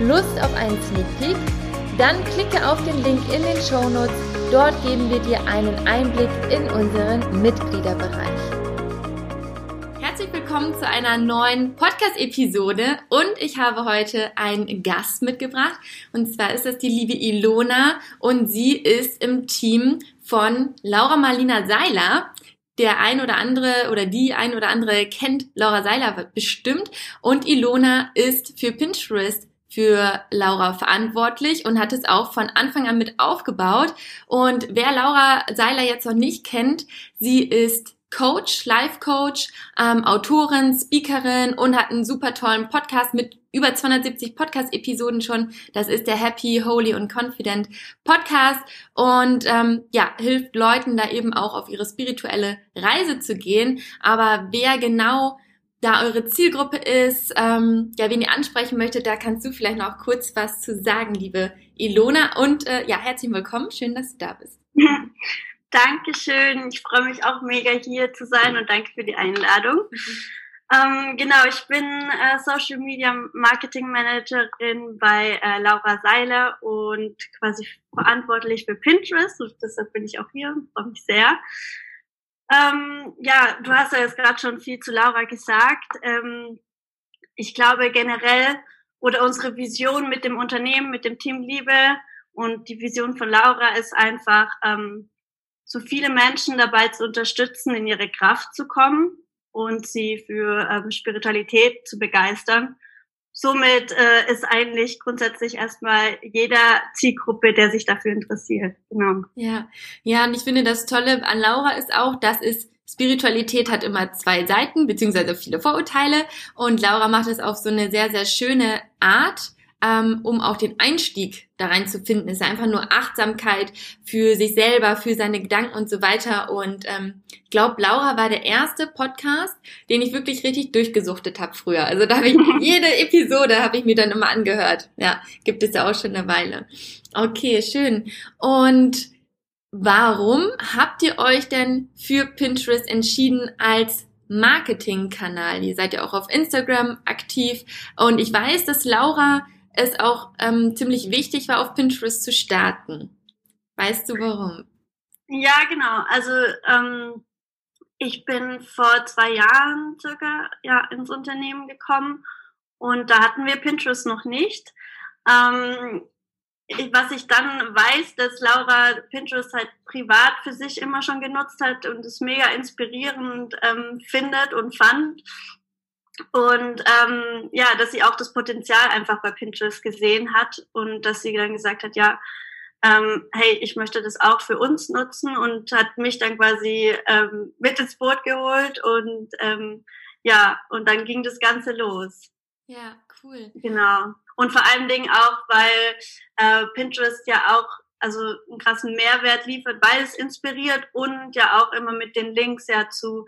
Lust auf einen Sneak Peek? Dann klicke auf den Link in den Show Notes. Dort geben wir dir einen Einblick in unseren Mitgliederbereich. Herzlich willkommen zu einer neuen Podcast-Episode und ich habe heute einen Gast mitgebracht und zwar ist das die liebe Ilona und sie ist im Team von Laura Marlina Seiler der ein oder andere oder die ein oder andere kennt Laura Seiler bestimmt und Ilona ist für Pinterest für Laura verantwortlich und hat es auch von Anfang an mit aufgebaut. Und wer Laura Seiler jetzt noch nicht kennt, sie ist Coach, Life Coach, ähm, Autorin, Speakerin und hat einen super tollen Podcast mit über 270 Podcast-Episoden schon. Das ist der Happy, Holy und Confident Podcast und ähm, ja hilft Leuten da eben auch auf ihre spirituelle Reise zu gehen. Aber wer genau da eure Zielgruppe ist, ähm, ja, wen ihr ansprechen möchtet, da kannst du vielleicht noch kurz was zu sagen, liebe Ilona. Und äh, ja, herzlich willkommen. Schön, dass du da bist. Dankeschön. Ich freue mich auch mega hier zu sein und danke für die Einladung. Ähm, genau, ich bin äh, Social Media Marketing Managerin bei äh, Laura Seiler und quasi verantwortlich für Pinterest. Und deshalb bin ich auch hier und freue mich sehr. Ähm, ja, du hast ja jetzt gerade schon viel zu Laura gesagt. Ähm, ich glaube generell oder unsere Vision mit dem Unternehmen, mit dem Team Liebe und die Vision von Laura ist einfach, ähm, so viele Menschen dabei zu unterstützen, in ihre Kraft zu kommen und sie für ähm, Spiritualität zu begeistern somit äh, ist eigentlich grundsätzlich erstmal jeder Zielgruppe, der sich dafür interessiert. Genau. Ja, ja, und ich finde das Tolle an Laura ist auch, dass es Spiritualität hat immer zwei Seiten, beziehungsweise viele Vorurteile. Und Laura macht es auf so eine sehr, sehr schöne Art ähm, um auch den Einstieg da rein zu finden. Es ist einfach nur Achtsamkeit für sich selber, für seine Gedanken und so weiter. Und ähm, ich glaube, Laura war der erste Podcast, den ich wirklich richtig durchgesuchtet habe früher. Also da habe ich jede Episode habe ich mir dann immer angehört. Ja, gibt es ja auch schon eine Weile. Okay, schön. Und warum habt ihr euch denn für Pinterest entschieden als Marketingkanal? Ihr seid ja auch auf Instagram aktiv und ich weiß, dass Laura es auch ähm, ziemlich wichtig war, auf Pinterest zu starten. Weißt du warum? Ja, genau. Also ähm, ich bin vor zwei Jahren circa ja, ins Unternehmen gekommen und da hatten wir Pinterest noch nicht. Ähm, was ich dann weiß, dass Laura Pinterest halt privat für sich immer schon genutzt hat und es mega inspirierend ähm, findet und fand. Und ähm, ja, dass sie auch das Potenzial einfach bei Pinterest gesehen hat und dass sie dann gesagt hat, ja, ähm, hey, ich möchte das auch für uns nutzen und hat mich dann quasi ähm, mit ins Boot geholt und ähm, ja, und dann ging das Ganze los. Ja, cool. Genau. Und vor allen Dingen auch, weil äh, Pinterest ja auch also einen krassen Mehrwert liefert, weil es inspiriert und ja auch immer mit den Links ja zu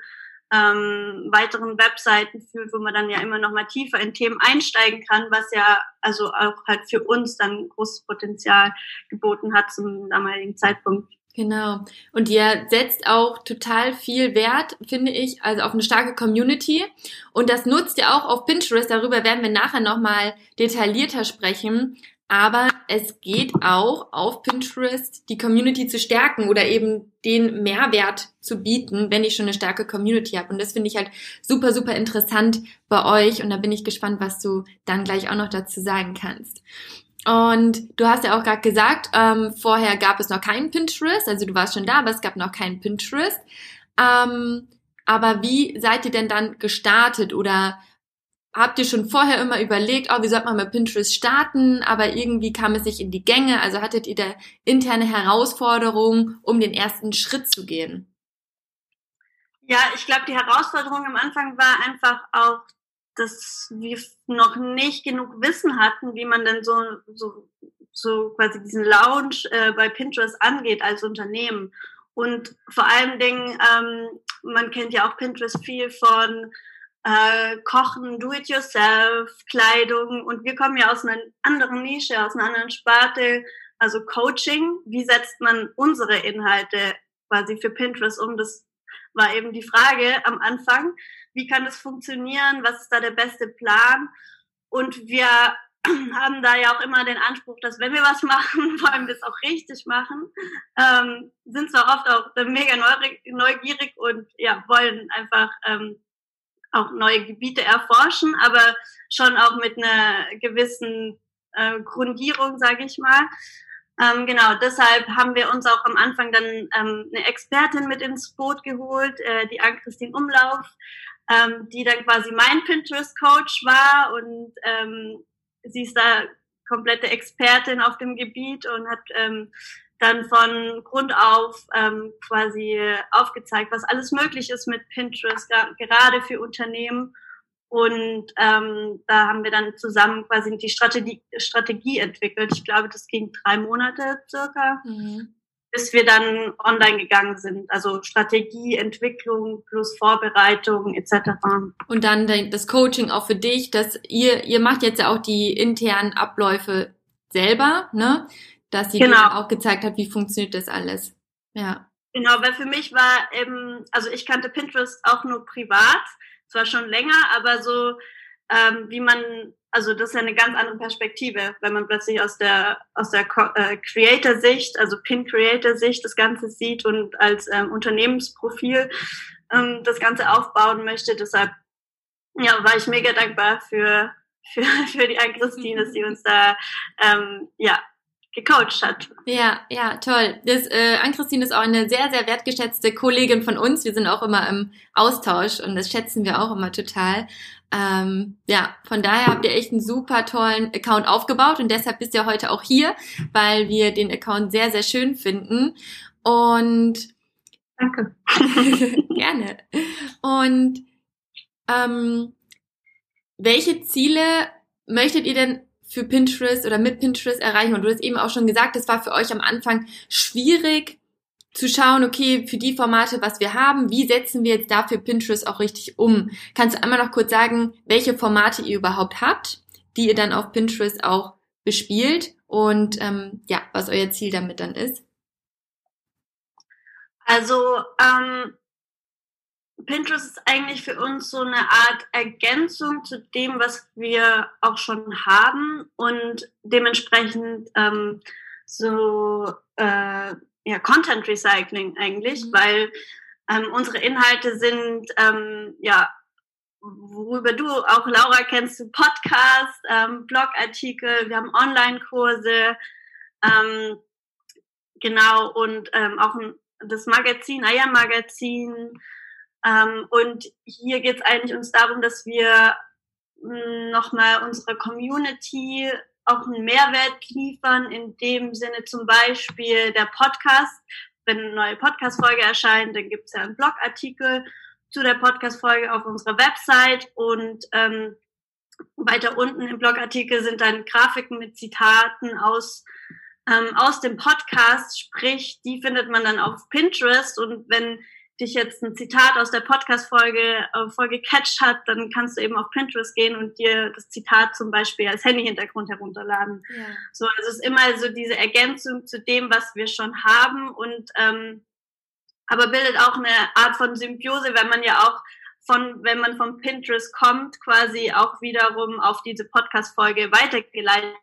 ähm, weiteren Webseiten führt, wo man dann ja immer noch mal tiefer in Themen einsteigen kann, was ja also auch halt für uns dann großes Potenzial geboten hat zum damaligen Zeitpunkt. Genau. Und ihr setzt auch total viel Wert, finde ich, also auf eine starke Community. Und das nutzt ihr auch auf Pinterest. Darüber werden wir nachher nochmal detaillierter sprechen. Aber es geht auch auf Pinterest, die Community zu stärken oder eben den Mehrwert zu bieten, wenn ich schon eine starke Community habe. Und das finde ich halt super, super interessant bei euch. Und da bin ich gespannt, was du dann gleich auch noch dazu sagen kannst. Und du hast ja auch gerade gesagt, ähm, vorher gab es noch keinen Pinterest, also du warst schon da, aber es gab noch keinen Pinterest. Ähm, aber wie seid ihr denn dann gestartet oder habt ihr schon vorher immer überlegt, oh, wie sollte man mit Pinterest starten, aber irgendwie kam es nicht in die Gänge, also hattet ihr da interne Herausforderungen, um den ersten Schritt zu gehen? Ja, ich glaube, die Herausforderung am Anfang war einfach auch, dass wir noch nicht genug Wissen hatten, wie man denn so, so, so quasi diesen Lounge äh, bei Pinterest angeht als Unternehmen. Und vor allen Dingen, ähm, man kennt ja auch Pinterest viel von äh, Kochen, Do-it-yourself, Kleidung. Und wir kommen ja aus einer anderen Nische, aus einer anderen Sparte, also Coaching. Wie setzt man unsere Inhalte quasi für Pinterest um? Das war eben die Frage am Anfang. Wie kann das funktionieren? Was ist da der beste Plan? Und wir haben da ja auch immer den Anspruch, dass wenn wir was machen, wollen wir es auch richtig machen. Ähm, sind zwar oft auch mega neugierig und ja, wollen einfach ähm, auch neue Gebiete erforschen, aber schon auch mit einer gewissen äh, Grundierung, sage ich mal. Ähm, genau, deshalb haben wir uns auch am Anfang dann ähm, eine Expertin mit ins Boot geholt, äh, die Ann-Christine Umlauf, ähm, die dann quasi mein Pinterest-Coach war und ähm, sie ist da komplette Expertin auf dem Gebiet und hat ähm, dann von Grund auf ähm, quasi aufgezeigt, was alles möglich ist mit Pinterest, gerade für Unternehmen. Und ähm, da haben wir dann zusammen quasi die Strategie, Strategie entwickelt. Ich glaube, das ging drei Monate circa, mhm. bis wir dann online gegangen sind. Also Strategie, Entwicklung plus Vorbereitung etc. Und dann das Coaching auch für dich, dass ihr, ihr macht jetzt ja auch die internen Abläufe selber, ne? Dass sie genau. auch gezeigt hat, wie funktioniert das alles. Ja. Genau, weil für mich war eben, also ich kannte Pinterest auch nur privat, zwar schon länger, aber so ähm, wie man, also das ist ja eine ganz andere Perspektive, wenn man plötzlich aus der aus der äh, Creator-Sicht, also Pin-Creator-Sicht das Ganze sieht und als ähm, Unternehmensprofil ähm, das Ganze aufbauen möchte. Deshalb ja, war ich mega dankbar für für, für die Ann-Christine, dass sie uns da ähm, ja gecoacht hat. Ja, ja, toll. Das, äh, Ann-Christine ist auch eine sehr, sehr wertgeschätzte Kollegin von uns. Wir sind auch immer im Austausch und das schätzen wir auch immer total. Ähm, ja, von daher habt ihr echt einen super tollen Account aufgebaut und deshalb bist ihr heute auch hier, weil wir den Account sehr, sehr schön finden. Und Danke. gerne. Und ähm, welche Ziele möchtet ihr denn für Pinterest oder mit Pinterest erreichen? Und du hast eben auch schon gesagt, es war für euch am Anfang schwierig zu schauen, okay, für die Formate, was wir haben, wie setzen wir jetzt dafür Pinterest auch richtig um? Kannst du einmal noch kurz sagen, welche Formate ihr überhaupt habt, die ihr dann auf Pinterest auch bespielt und ähm, ja, was euer Ziel damit dann ist? Also ähm, Pinterest ist eigentlich für uns so eine Art Ergänzung zu dem, was wir auch schon haben und dementsprechend ähm, so äh, ja, Content Recycling eigentlich, mhm. weil ähm, unsere Inhalte sind ähm, ja worüber du auch Laura kennst, du Podcast, ähm, Blogartikel, wir haben Online-Kurse, ähm, genau und ähm, auch ein, das Magazin, Eiermagazin, ähm, und hier geht es eigentlich uns darum, dass wir hm, nochmal unserer Community auch einen Mehrwert liefern, in dem Sinne zum Beispiel der Podcast. Wenn eine neue Podcast-Folge erscheint, dann gibt es ja einen Blogartikel zu der Podcast-Folge auf unserer Website. Und ähm, weiter unten im Blogartikel sind dann Grafiken mit Zitaten aus ähm, aus dem Podcast, sprich, die findet man dann auf Pinterest. Und wenn dich jetzt ein Zitat aus der Podcast-Folge äh, Folge catcht hat, dann kannst du eben auf Pinterest gehen und dir das Zitat zum Beispiel als Handy-Hintergrund herunterladen. Ja. So, also es ist immer so diese Ergänzung zu dem, was wir schon haben und ähm, aber bildet auch eine Art von Symbiose, wenn man ja auch von, wenn man von Pinterest kommt, quasi auch wiederum auf diese Podcast-Folge weitergeleitet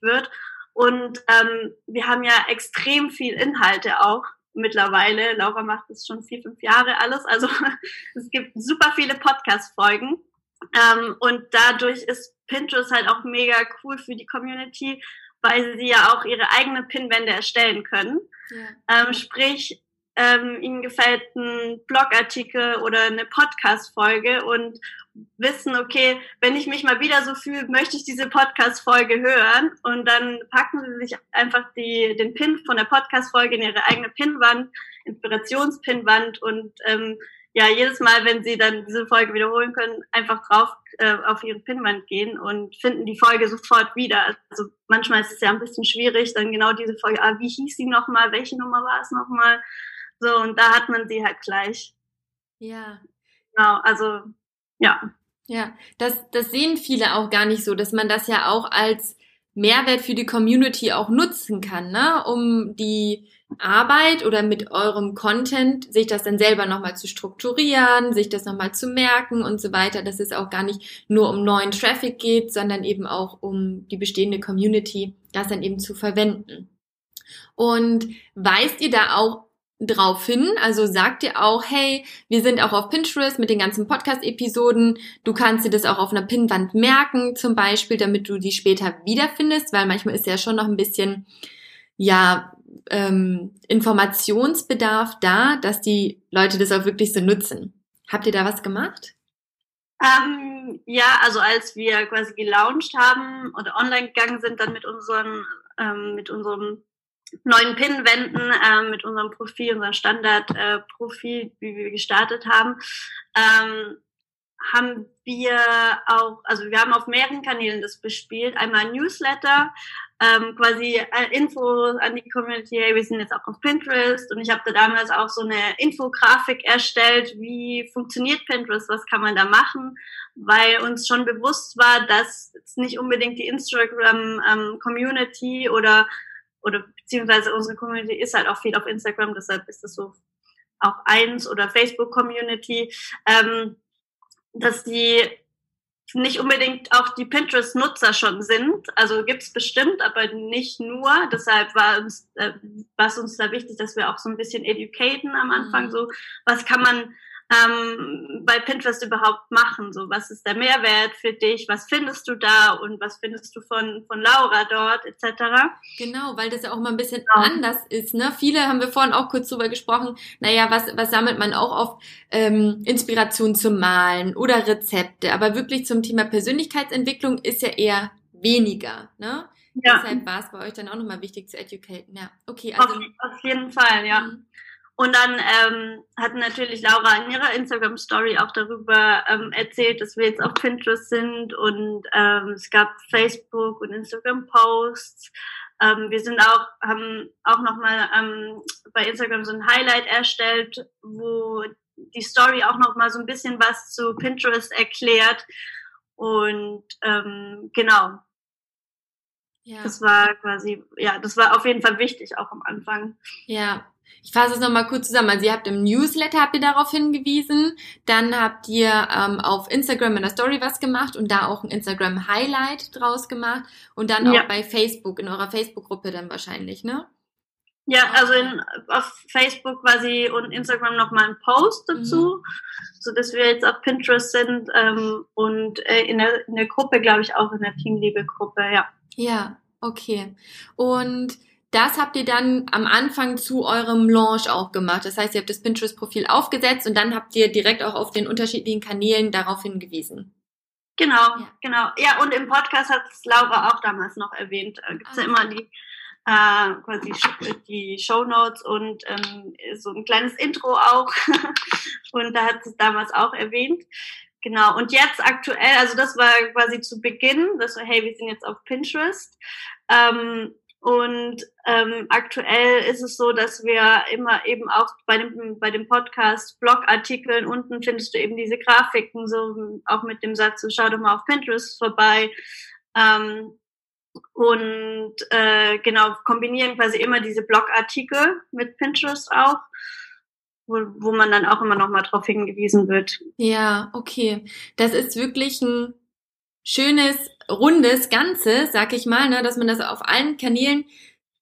wird. Und ähm, wir haben ja extrem viel Inhalte auch mittlerweile. Laura macht das schon vier, fünf Jahre alles. Also es gibt super viele Podcast-Folgen. Ähm, und dadurch ist Pinterest halt auch mega cool für die Community, weil sie ja auch ihre eigene Pinwände erstellen können. Ja. Ähm, sprich, ähm, ihnen gefällt ein Blogartikel oder eine Podcast-Folge und wissen, okay, wenn ich mich mal wieder so fühle, möchte ich diese Podcast-Folge hören und dann packen sie sich einfach die, den Pin von der Podcast-Folge in ihre eigene Pinwand, Inspirationspinwand und ähm, ja, jedes Mal, wenn sie dann diese Folge wiederholen können, einfach drauf äh, auf ihre Pinwand gehen und finden die Folge sofort wieder. Also manchmal ist es ja ein bisschen schwierig, dann genau diese Folge, ah, wie hieß sie nochmal, welche Nummer war es nochmal? So, und da hat man sie halt gleich. Ja. Genau, also ja. Ja, das, das sehen viele auch gar nicht so, dass man das ja auch als Mehrwert für die Community auch nutzen kann, ne? um die Arbeit oder mit eurem Content sich das dann selber nochmal zu strukturieren, sich das nochmal zu merken und so weiter, dass es auch gar nicht nur um neuen Traffic geht, sondern eben auch um die bestehende Community, das dann eben zu verwenden. Und weist ihr da auch drauf hin. Also sagt dir auch, hey, wir sind auch auf Pinterest mit den ganzen Podcast-Episoden. Du kannst dir das auch auf einer Pinnwand merken, zum Beispiel, damit du die später wiederfindest, weil manchmal ist ja schon noch ein bisschen, ja, ähm, Informationsbedarf da, dass die Leute das auch wirklich so nutzen. Habt ihr da was gemacht? Ähm, ja, also als wir quasi gelauncht haben oder online gegangen sind, dann mit unseren, ähm, mit unserem neuen Pinwänden äh, mit unserem Profil, unserem Standardprofil, äh, wie wir gestartet haben, ähm, haben wir auch, also wir haben auf mehreren Kanälen das bespielt. Einmal Newsletter, ähm, quasi Info an die Community, hey, wir sind jetzt auch auf Pinterest. Und ich habe da damals auch so eine Infografik erstellt, wie funktioniert Pinterest, was kann man da machen, weil uns schon bewusst war, dass es nicht unbedingt die Instagram ähm, Community oder oder beziehungsweise unsere Community ist halt auch viel auf Instagram, deshalb ist das so auch eins oder Facebook Community, ähm, dass die nicht unbedingt auch die Pinterest-Nutzer schon sind. Also gibt's bestimmt, aber nicht nur. Deshalb war uns, äh, war es uns da wichtig, dass wir auch so ein bisschen educaten am Anfang. Mhm. So, was kann man ähm, bei Pinterest überhaupt machen? So, was ist der Mehrwert für dich? Was findest du da und was findest du von, von Laura dort etc.? Genau, weil das ja auch mal ein bisschen genau. anders ist. Ne? Viele haben wir vorhin auch kurz drüber gesprochen. Naja, was, was sammelt man auch auf ähm, Inspiration zum Malen oder Rezepte? Aber wirklich zum Thema Persönlichkeitsentwicklung ist ja eher weniger. Ne? Ja. Deshalb war es bei euch dann auch nochmal wichtig zu educaten. Ja, okay. Also, auf, auf jeden Fall, ja. Mhm. Und dann ähm, hat natürlich Laura in ihrer Instagram-Story auch darüber ähm, erzählt, dass wir jetzt auf Pinterest sind und ähm, es gab Facebook und Instagram-Posts. Ähm, wir sind auch, haben auch nochmal ähm, bei Instagram so ein Highlight erstellt, wo die Story auch nochmal so ein bisschen was zu Pinterest erklärt. Und ähm, genau. Ja. Das war quasi, ja, das war auf jeden Fall wichtig, auch am Anfang. Ja, ich fasse es nochmal kurz zusammen. Also ihr habt im Newsletter habt ihr darauf hingewiesen, dann habt ihr ähm, auf Instagram in der Story was gemacht und da auch ein Instagram Highlight draus gemacht und dann ja. auch bei Facebook, in eurer Facebook-Gruppe dann wahrscheinlich, ne? Ja, also in, auf Facebook quasi und Instagram nochmal ein Post dazu, mhm. so dass wir jetzt auf Pinterest sind ähm, und äh, in, der, in der Gruppe, glaube ich, auch in der Teamliebe-Gruppe, ja. Ja, okay. Und das habt ihr dann am Anfang zu eurem Launch auch gemacht. Das heißt, ihr habt das Pinterest-Profil aufgesetzt und dann habt ihr direkt auch auf den unterschiedlichen Kanälen darauf hingewiesen. Genau, ja. genau. Ja, und im Podcast hat es Laura auch damals noch erwähnt. Da gibt es ja ah. immer die äh, quasi die Show Notes und ähm, so ein kleines Intro auch. und da hat es damals auch erwähnt. Genau. Und jetzt aktuell, also das war quasi zu Beginn, das war, hey, wir sind jetzt auf Pinterest. Ähm, und ähm, aktuell ist es so, dass wir immer eben auch bei dem, bei dem Podcast Blogartikeln unten findest du eben diese Grafiken, so auch mit dem Satz, so, schau doch mal auf Pinterest vorbei. Ähm, und äh, genau, kombinieren quasi immer diese Blogartikel mit Pinterest auch, wo, wo man dann auch immer nochmal drauf hingewiesen wird. Ja, okay. Das ist wirklich ein schönes, rundes Ganze, sag ich mal, ne, dass man das auf allen Kanälen,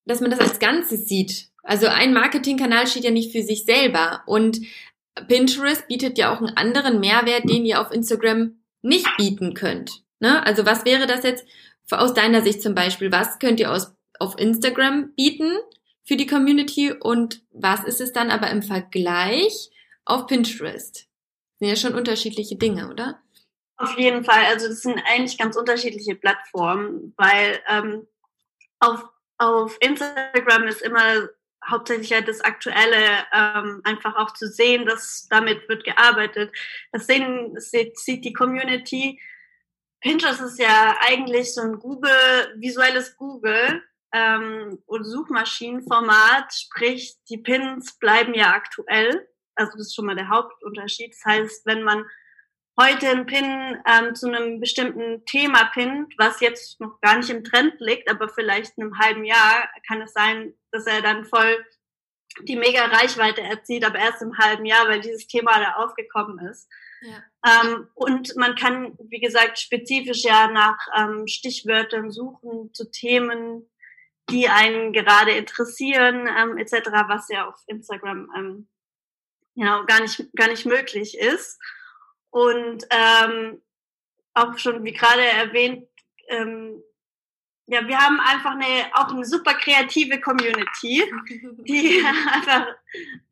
dass man das als Ganzes sieht. Also ein Marketingkanal steht ja nicht für sich selber und Pinterest bietet ja auch einen anderen Mehrwert, den ihr auf Instagram nicht bieten könnt. Ne? Also was wäre das jetzt aus deiner Sicht zum Beispiel? Was könnt ihr aus, auf Instagram bieten für die Community und was ist es dann aber im Vergleich auf Pinterest? Sind ja schon unterschiedliche Dinge, oder? Auf jeden Fall. Also das sind eigentlich ganz unterschiedliche Plattformen, weil ähm, auf, auf Instagram ist immer hauptsächlich halt das Aktuelle ähm, einfach auch zu sehen, dass damit wird gearbeitet. Das, sehen, das sieht die Community. Pinterest ist ja eigentlich so ein Google, visuelles Google ähm, und Suchmaschinenformat, sprich die Pins bleiben ja aktuell. Also das ist schon mal der Hauptunterschied. Das heißt, wenn man heute einen Pin ähm, zu einem bestimmten Thema pinnt, was jetzt noch gar nicht im Trend liegt, aber vielleicht in einem halben Jahr kann es sein, dass er dann voll die mega Reichweite erzielt, aber erst im halben Jahr, weil dieses Thema da aufgekommen ist. Ja. Ähm, und man kann, wie gesagt, spezifisch ja nach ähm, Stichwörtern suchen zu Themen, die einen gerade interessieren, ähm, etc., was ja auf Instagram ähm, genau gar nicht gar nicht möglich ist. Und ähm, auch schon, wie gerade erwähnt, ähm, ja, wir haben einfach eine, auch eine super kreative Community, die einfach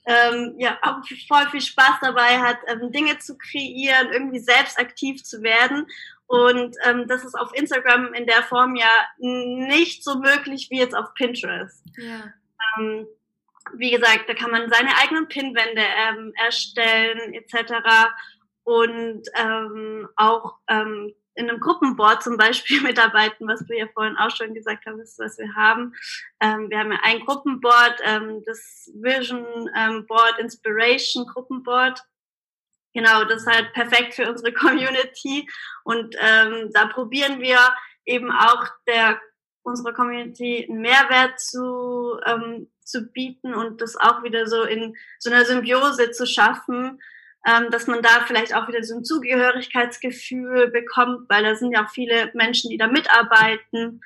ähm, ja, auch voll viel Spaß dabei hat, ähm, Dinge zu kreieren, irgendwie selbst aktiv zu werden. Und ähm, das ist auf Instagram in der Form ja nicht so möglich wie jetzt auf Pinterest. Ja. Ähm, wie gesagt, da kann man seine eigenen Pinwände ähm, erstellen etc und ähm, auch ähm, in einem Gruppenboard zum Beispiel mitarbeiten, was du ja vorhin auch schon gesagt hast, was wir haben. Ähm, wir haben ja ein Gruppenboard, ähm, das Vision ähm, Board Inspiration Gruppenboard. Genau, das ist halt perfekt für unsere Community und ähm, da probieren wir eben auch der unserer Community einen Mehrwert zu, ähm, zu bieten und das auch wieder so in so einer Symbiose zu schaffen, ähm, dass man da vielleicht auch wieder so ein Zugehörigkeitsgefühl bekommt, weil da sind ja auch viele Menschen, die da mitarbeiten.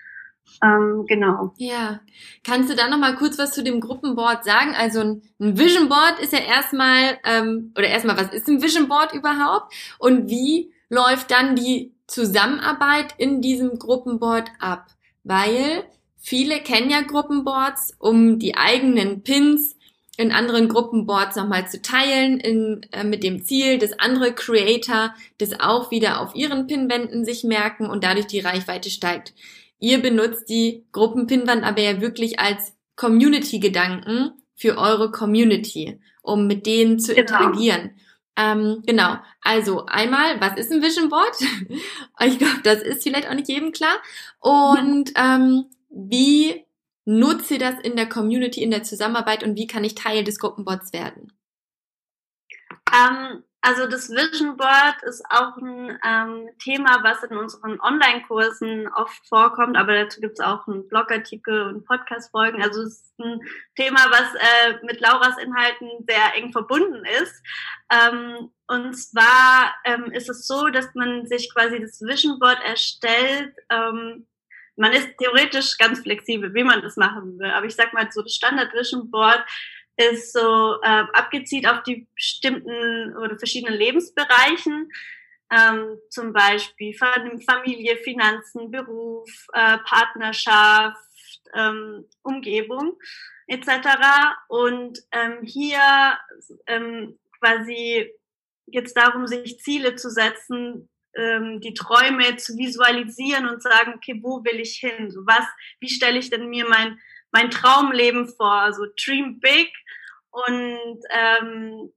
Ähm, genau. Ja. Kannst du da noch mal kurz was zu dem Gruppenboard sagen? Also ein, ein Vision Board ist ja erstmal, ähm, oder erstmal, was ist ein Vision Board überhaupt? Und wie läuft dann die Zusammenarbeit in diesem Gruppenboard ab? Weil viele kennen ja Gruppenboards, um die eigenen Pins in anderen Gruppenboards nochmal zu teilen, in, äh, mit dem Ziel, dass andere Creator das auch wieder auf ihren Pinwänden sich merken und dadurch die Reichweite steigt. Ihr benutzt die Gruppenpinwand aber ja wirklich als Community-Gedanken für eure Community, um mit denen zu genau. interagieren. Ähm, genau. Also einmal, was ist ein Vision Board? ich glaube, das ist vielleicht auch nicht jedem klar. Und ähm, wie nutze das in der Community, in der Zusammenarbeit und wie kann ich Teil des Gruppenboards werden? Ähm, also das Vision Board ist auch ein ähm, Thema, was in unseren Online-Kursen oft vorkommt, aber dazu gibt es auch einen Blogartikel und Podcast-Folgen. Also es ist ein Thema, was äh, mit Lauras Inhalten sehr eng verbunden ist. Ähm, und zwar ähm, ist es so, dass man sich quasi das Vision Board erstellt, ähm, man ist theoretisch ganz flexibel, wie man das machen will. Aber ich sag mal, so das Standard Vision Board ist so äh, abgezielt auf die bestimmten oder verschiedenen Lebensbereichen. Ähm, zum Beispiel Familie, Finanzen, Beruf, äh, Partnerschaft, ähm, Umgebung etc. Und ähm, hier ähm, quasi es darum, sich Ziele zu setzen, ähm, die Träume zu visualisieren und sagen, okay, wo will ich hin? Was, wie stelle ich denn mir mein, mein Traumleben vor? So dream big und ähm,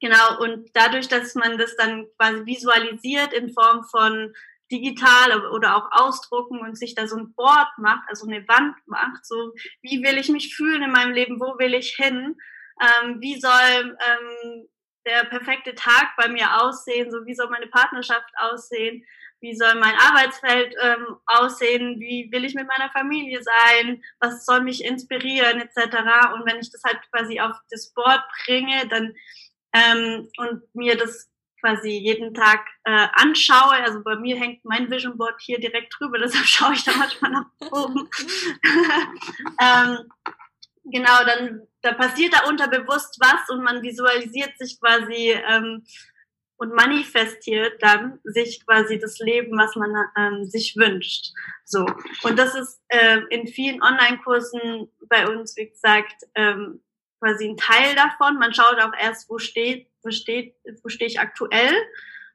genau, und dadurch, dass man das dann quasi visualisiert in Form von digital oder auch ausdrucken und sich da so ein Board macht, also eine Wand macht, so wie will ich mich fühlen in meinem Leben, wo will ich hin, ähm, wie soll ähm, der perfekte Tag bei mir aussehen, so wie soll meine Partnerschaft aussehen, wie soll mein Arbeitsfeld ähm, aussehen, wie will ich mit meiner Familie sein, was soll mich inspirieren etc. Und wenn ich das halt quasi auf das Board bringe, dann ähm, und mir das quasi jeden Tag äh, anschaue, also bei mir hängt mein Vision Board hier direkt drüber, deshalb schaue ich da manchmal nach oben. ähm, genau, dann da passiert da unterbewusst was und man visualisiert sich quasi ähm, und manifestiert dann sich quasi das Leben, was man ähm, sich wünscht. So. Und das ist äh, in vielen Online-Kursen bei uns, wie gesagt, ähm, quasi ein Teil davon. Man schaut auch erst, wo steht, wo steht, wo stehe ich aktuell,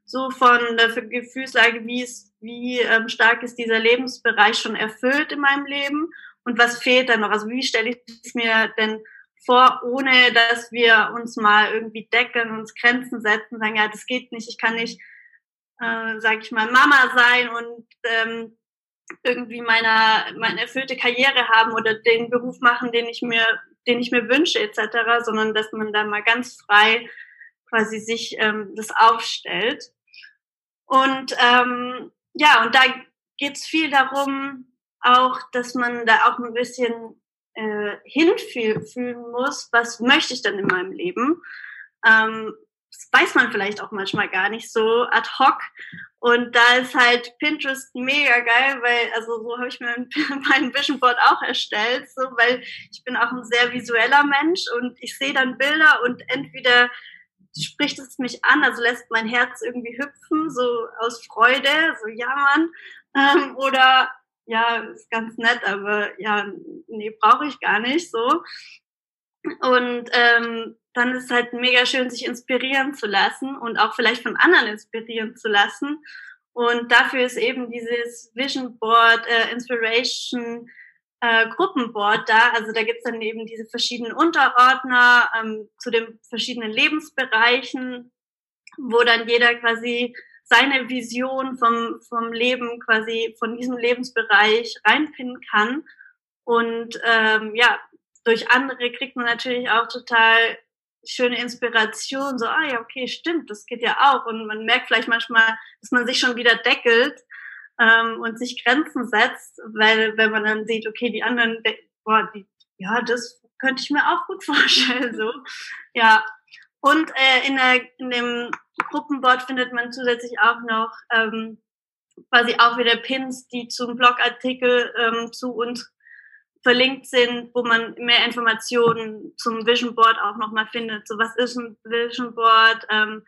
so von der Gefühlslage, wie ist, wie ähm, stark ist dieser Lebensbereich schon erfüllt in meinem Leben und was fehlt dann noch? Also wie stelle ich es mir denn vor, ohne dass wir uns mal irgendwie deckeln, uns Grenzen setzen, sagen, ja, das geht nicht, ich kann nicht, äh, sag ich mal, Mama sein und ähm, irgendwie meiner, meine erfüllte Karriere haben oder den Beruf machen, den ich mir, den ich mir wünsche, etc., sondern dass man da mal ganz frei quasi sich ähm, das aufstellt. Und ähm, ja, und da geht es viel darum, auch, dass man da auch ein bisschen äh, hinfühlen muss, was möchte ich denn in meinem Leben. Ähm, das weiß man vielleicht auch manchmal gar nicht so ad hoc. Und da ist halt Pinterest mega geil, weil, also so habe ich mir mein Vision Board auch erstellt, so, weil ich bin auch ein sehr visueller Mensch und ich sehe dann Bilder und entweder spricht es mich an, also lässt mein Herz irgendwie hüpfen, so aus Freude, so ja Mann, ähm, oder ja, ist ganz nett, aber ja, nee, brauche ich gar nicht so. Und ähm, dann ist es halt mega schön, sich inspirieren zu lassen und auch vielleicht von anderen inspirieren zu lassen. Und dafür ist eben dieses Vision Board, äh, Inspiration äh, Gruppenboard da. Also da gibt's dann eben diese verschiedenen Unterordner ähm, zu den verschiedenen Lebensbereichen, wo dann jeder quasi seine Vision vom, vom Leben quasi von diesem Lebensbereich reinpinnen kann. Und ähm, ja, durch andere kriegt man natürlich auch total schöne Inspiration, so, ah ja, okay, stimmt, das geht ja auch. Und man merkt vielleicht manchmal, dass man sich schon wieder deckelt ähm, und sich Grenzen setzt, weil wenn man dann sieht, okay, die anderen, boah, die, ja, das könnte ich mir auch gut vorstellen, so. Ja. Und äh, in, der, in dem Gruppenboard findet man zusätzlich auch noch ähm, quasi auch wieder Pins, die zum Blogartikel ähm, zu uns verlinkt sind, wo man mehr Informationen zum Vision Board auch nochmal findet. So was ist ein Vision Board? Ähm,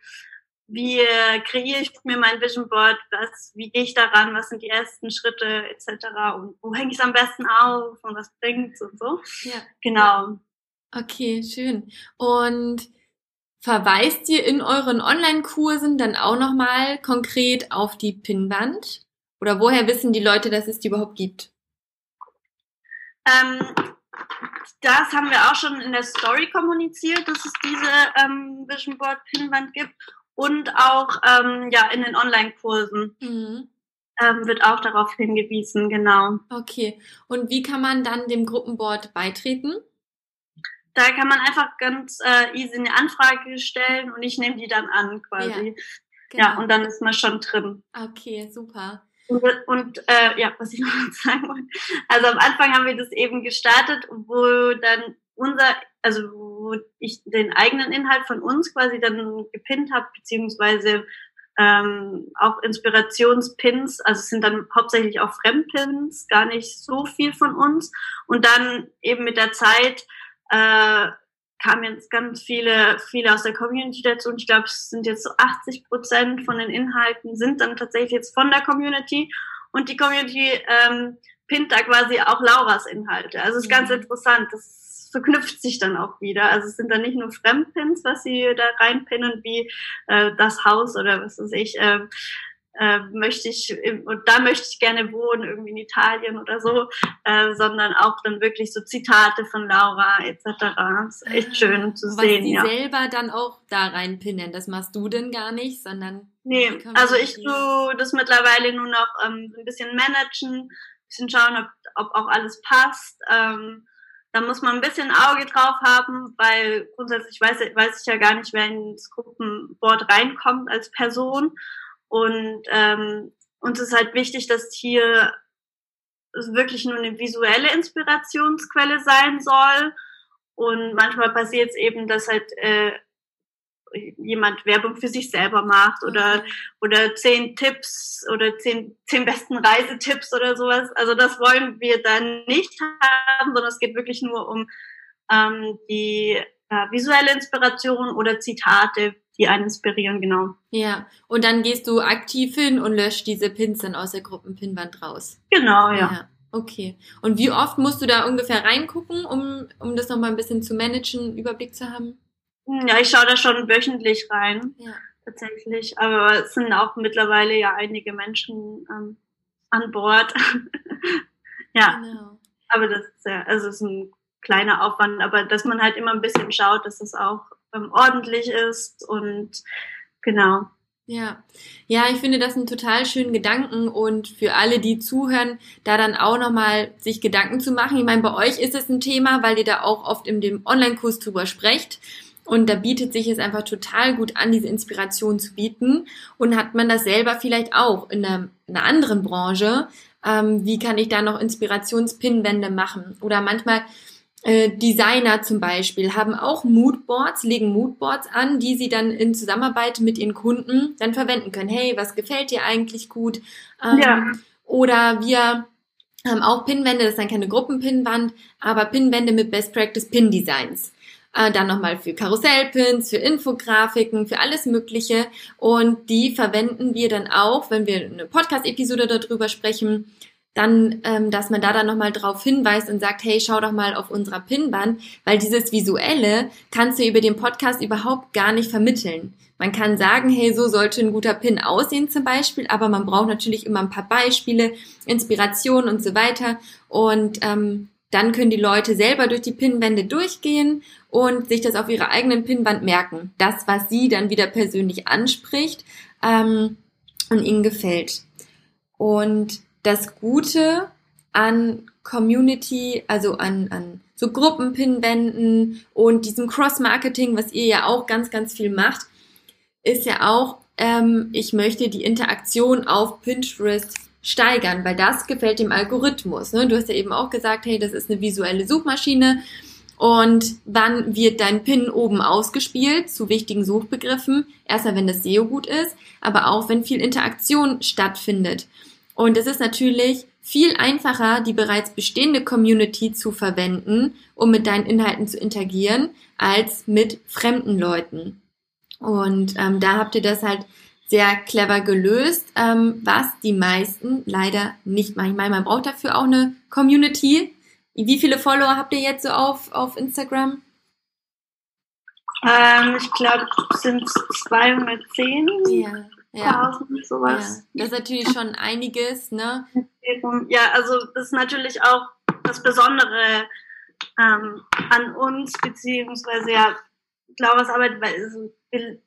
wie äh, kreiere ich mir mein Vision Board? Was, wie gehe ich daran? Was sind die ersten Schritte etc. Und wo hänge ich es am besten auf und was bringt es und so? Ja. Genau. Okay, schön. Und Verweist ihr in euren Online-Kursen dann auch nochmal konkret auf die Pinnwand? Oder woher wissen die Leute, dass es die überhaupt gibt? Ähm, das haben wir auch schon in der Story kommuniziert, dass es diese ähm, Vision Board Pinnwand gibt und auch ähm, ja in den Online-Kursen. Mhm. Ähm, wird auch darauf hingewiesen, genau. Okay. Und wie kann man dann dem Gruppenboard beitreten? Da kann man einfach ganz äh, easy eine Anfrage stellen und ich nehme die dann an quasi. Ja, genau. ja, und dann ist man schon drin. Okay, super. Und, und äh, ja, was ich noch sagen wollte. Also am Anfang haben wir das eben gestartet, wo dann unser, also wo ich den eigenen Inhalt von uns quasi dann gepinnt habe, beziehungsweise ähm, auch Inspirationspins, also es sind dann hauptsächlich auch Fremdpins, gar nicht so viel von uns. Und dann eben mit der Zeit äh, kamen jetzt ganz viele, viele aus der Community dazu und ich glaube, es sind jetzt so 80 Prozent von den Inhalten sind dann tatsächlich jetzt von der Community und die Community ähm, pinnt da quasi auch Lauras Inhalte. Also es ist mhm. ganz interessant, das verknüpft sich dann auch wieder. Also es sind dann nicht nur Fremdpins, was sie da reinpinnen, wie äh, das Haus oder was weiß ich, äh, äh, möchte ich, und da möchte ich gerne wohnen, irgendwie in Italien oder so, äh, sondern auch dann wirklich so Zitate von Laura etc. Das ist echt schön zu Was sehen. Die ja. selber dann auch da reinpinnen, das machst du denn gar nicht, sondern. Nee, also ich tue das mittlerweile nur noch ähm, ein bisschen managen, ein bisschen schauen, ob, ob auch alles passt. Ähm, da muss man ein bisschen Auge drauf haben, weil grundsätzlich weiß, weiß ich ja gar nicht, wer ins Gruppenboard reinkommt als Person. Und ähm, uns ist halt wichtig, dass hier wirklich nur eine visuelle Inspirationsquelle sein soll. Und manchmal passiert es eben, dass halt äh, jemand Werbung für sich selber macht oder oder zehn Tipps oder zehn, zehn besten Reisetipps oder sowas. Also das wollen wir dann nicht haben, sondern es geht wirklich nur um ähm, die äh, visuelle Inspiration oder Zitate, die einen inspirieren, genau. Ja, und dann gehst du aktiv hin und löscht diese Pins dann aus der Gruppenpinwand raus. Genau, ja. ja. Okay. Und wie oft musst du da ungefähr reingucken, um, um das nochmal ein bisschen zu managen, Überblick zu haben? Ja, ich schaue da schon wöchentlich rein. Ja. Tatsächlich. Aber es sind auch mittlerweile ja einige Menschen ähm, an Bord. ja. Genau. Aber das ist ja, also es ist ein kleiner Aufwand, aber dass man halt immer ein bisschen schaut, dass es auch ähm, ordentlich ist und genau. Ja, ja, ich finde das einen total schönen Gedanken und für alle, die zuhören, da dann auch nochmal sich Gedanken zu machen. Ich meine, bei euch ist es ein Thema, weil ihr da auch oft in dem Online-Kurs drüber sprecht. Und da bietet sich es einfach total gut an, diese Inspiration zu bieten. Und hat man das selber vielleicht auch in einer, in einer anderen Branche? Ähm, wie kann ich da noch Inspirationspinwände machen? Oder manchmal Designer zum Beispiel haben auch Moodboards, legen Moodboards an, die sie dann in Zusammenarbeit mit ihren Kunden dann verwenden können. Hey, was gefällt dir eigentlich gut? Ähm, ja. Oder wir haben auch Pinwände, das ist dann keine Gruppenpinwand, aber Pinwände mit Best Practice Pin Designs. Äh, dann nochmal für Karussellpins, für Infografiken, für alles Mögliche. Und die verwenden wir dann auch, wenn wir eine Podcast-Episode darüber sprechen, dann, ähm, dass man da dann nochmal drauf hinweist und sagt, hey, schau doch mal auf unserer Pinwand, weil dieses Visuelle kannst du über den Podcast überhaupt gar nicht vermitteln. Man kann sagen, hey, so sollte ein guter Pin aussehen zum Beispiel, aber man braucht natürlich immer ein paar Beispiele, Inspirationen und so weiter. Und ähm, dann können die Leute selber durch die Pinwände durchgehen und sich das auf ihrer eigenen Pinwand merken. Das, was sie dann wieder persönlich anspricht ähm, und ihnen gefällt. Und das Gute an Community, also an, an so Gruppenpinwänden und diesem Cross-Marketing, was ihr ja auch ganz, ganz viel macht, ist ja auch, ähm, ich möchte die Interaktion auf Pinterest steigern, weil das gefällt dem Algorithmus. Ne? Du hast ja eben auch gesagt, hey, das ist eine visuelle Suchmaschine. Und wann wird dein Pin oben ausgespielt zu wichtigen Suchbegriffen? Erstmal, wenn das SEO gut ist, aber auch wenn viel Interaktion stattfindet. Und es ist natürlich viel einfacher, die bereits bestehende Community zu verwenden, um mit deinen Inhalten zu interagieren, als mit fremden Leuten. Und ähm, da habt ihr das halt sehr clever gelöst, ähm, was die meisten leider nicht machen. Ich meine, man braucht dafür auch eine Community. Wie viele Follower habt ihr jetzt so auf, auf Instagram? Ähm, ich glaube, es sind 210. Ja ja. sowas. Ja. Das ist natürlich schon einiges, ne? Ja, also das ist natürlich auch das Besondere ähm, an uns, beziehungsweise ja, Lauras Arbeit, weil also, wir,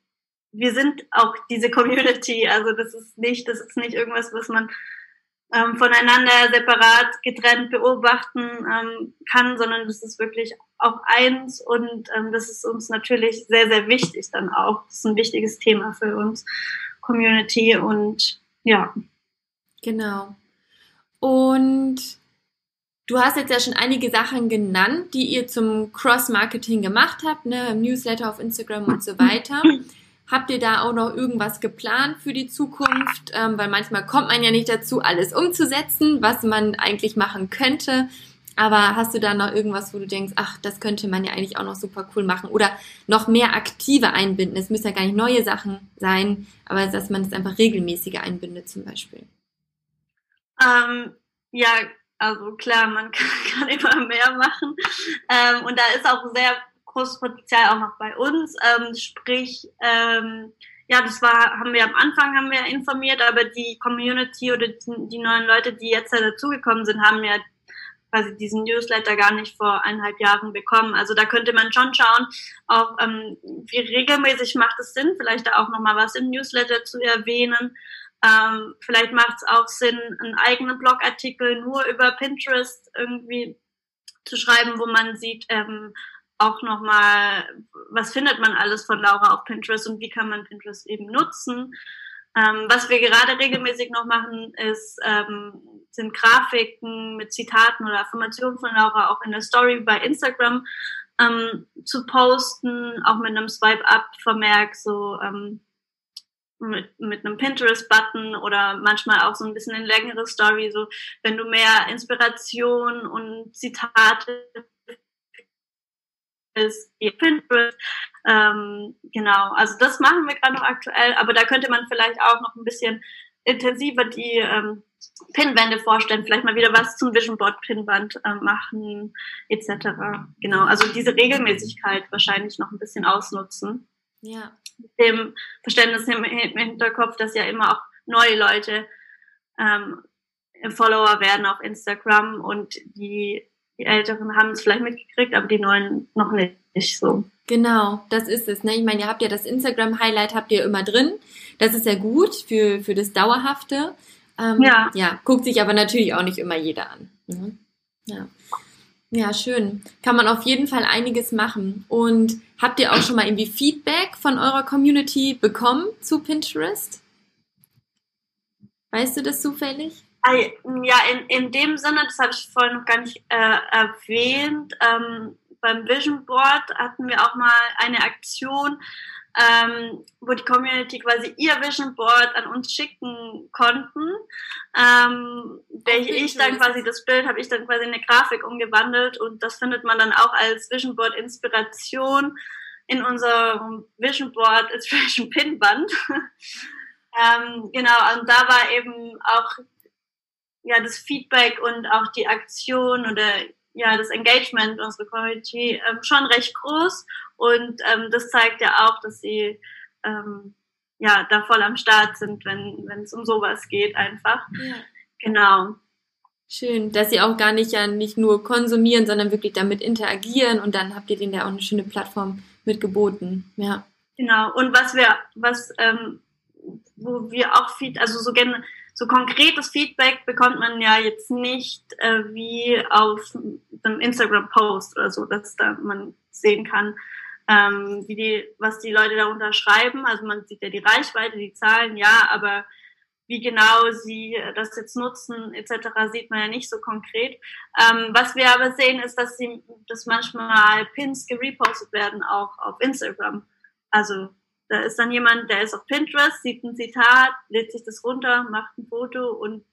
wir sind auch diese Community, also das ist nicht, das ist nicht irgendwas, was man ähm, voneinander separat getrennt beobachten ähm, kann, sondern das ist wirklich auch eins und ähm, das ist uns natürlich sehr, sehr wichtig dann auch. Das ist ein wichtiges Thema für uns. Community und ja. Genau. Und du hast jetzt ja schon einige Sachen genannt, die ihr zum Cross-Marketing gemacht habt, ne, Newsletter auf Instagram und so weiter. Habt ihr da auch noch irgendwas geplant für die Zukunft? Ähm, weil manchmal kommt man ja nicht dazu, alles umzusetzen, was man eigentlich machen könnte. Aber hast du da noch irgendwas, wo du denkst, ach, das könnte man ja eigentlich auch noch super cool machen oder noch mehr aktive einbinden? Es müssen ja gar nicht neue Sachen sein, aber dass man es einfach regelmäßiger einbindet zum Beispiel. Ähm, ja, also klar, man kann, kann immer mehr machen. Ähm, und da ist auch sehr großes Potenzial auch noch bei uns. Ähm, sprich, ähm, ja, das war, haben wir am Anfang haben wir informiert, aber die Community oder die, die neuen Leute, die jetzt dazugekommen sind, haben ja quasi diesen Newsletter gar nicht vor eineinhalb Jahren bekommen. Also da könnte man schon schauen, auch ähm, wie regelmäßig macht es Sinn, vielleicht da auch nochmal was im Newsletter zu erwähnen. Ähm, vielleicht macht es auch Sinn, einen eigenen Blogartikel nur über Pinterest irgendwie zu schreiben, wo man sieht, ähm, auch nochmal, was findet man alles von Laura auf Pinterest und wie kann man Pinterest eben nutzen. Ähm, was wir gerade regelmäßig noch machen, ist, ähm, sind Grafiken mit Zitaten oder Affirmationen von Laura auch in der Story bei Instagram ähm, zu posten, auch mit einem Swipe-Up-Vermerk, so ähm, mit, mit einem Pinterest-Button oder manchmal auch so ein bisschen eine längere Story, so wenn du mehr Inspiration und Zitate ist Pinterest, Ähm, genau, also das machen wir gerade noch aktuell, aber da könnte man vielleicht auch noch ein bisschen intensiver die ähm, Pinwände vorstellen, vielleicht mal wieder was zum Vision Board Pinwand äh, machen, etc. Genau, also diese Regelmäßigkeit wahrscheinlich noch ein bisschen ausnutzen. Ja. Mit dem Verständnis im, im Hinterkopf, dass ja immer auch neue Leute ähm, Follower werden auf Instagram und die, die Älteren haben es vielleicht mitgekriegt, aber die Neuen noch nicht so. Genau, das ist es. Ne? Ich meine, ihr habt ja das Instagram-Highlight habt ihr immer drin. Das ist ja gut für, für das Dauerhafte. Ähm, ja. ja, guckt sich aber natürlich auch nicht immer jeder an. Mhm. Ja. ja, schön. Kann man auf jeden Fall einiges machen. Und habt ihr auch schon mal irgendwie Feedback von eurer Community bekommen zu Pinterest? Weißt du das zufällig? Ja, in, in dem Sinne, das habe ich vorhin noch gar nicht äh, erwähnt. Ähm, beim Vision Board hatten wir auch mal eine Aktion, ähm, wo die Community quasi ihr Vision Board an uns schicken konnten. Ähm, welche ich dann quasi das Bild habe ich dann quasi in eine Grafik umgewandelt und das findet man dann auch als Vision Board Inspiration in unserem Vision Board Inspiration Pinband. ähm, genau, und da war eben auch ja das Feedback und auch die Aktion oder ja das Engagement unserer Community ähm, schon recht groß und ähm, das zeigt ja auch, dass sie ähm, ja da voll am Start sind, wenn wenn es um sowas geht einfach. Ja. Genau. Schön, dass sie auch gar nicht ja nicht nur konsumieren, sondern wirklich damit interagieren und dann habt ihr denen ja auch eine schöne Plattform mitgeboten. Ja. Genau. Und was wir, was, ähm, wo wir auch viel, also so gerne so konkretes Feedback bekommt man ja jetzt nicht äh, wie auf einem Instagram-Post oder so, dass da man sehen kann, ähm, wie die, was die Leute darunter schreiben. Also man sieht ja die Reichweite, die Zahlen, ja, aber wie genau sie das jetzt nutzen etc. sieht man ja nicht so konkret. Ähm, was wir aber sehen, ist, dass sie, dass manchmal Pins gerepostet werden auch auf Instagram. Also da ist dann jemand, der ist auf Pinterest, sieht ein Zitat, lädt sich das runter, macht ein Foto und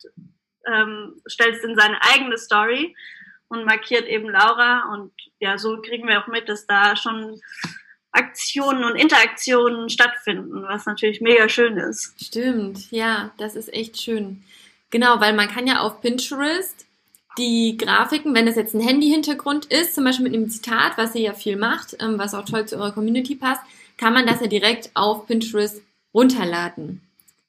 ähm, stellt es in seine eigene Story und markiert eben Laura. Und ja, so kriegen wir auch mit, dass da schon Aktionen und Interaktionen stattfinden, was natürlich mega schön ist. Stimmt, ja, das ist echt schön. Genau, weil man kann ja auf Pinterest die Grafiken, wenn das jetzt ein Handy-Hintergrund ist, zum Beispiel mit einem Zitat, was ihr ja viel macht, ähm, was auch toll zu eurer Community passt, kann man das ja direkt auf Pinterest runterladen.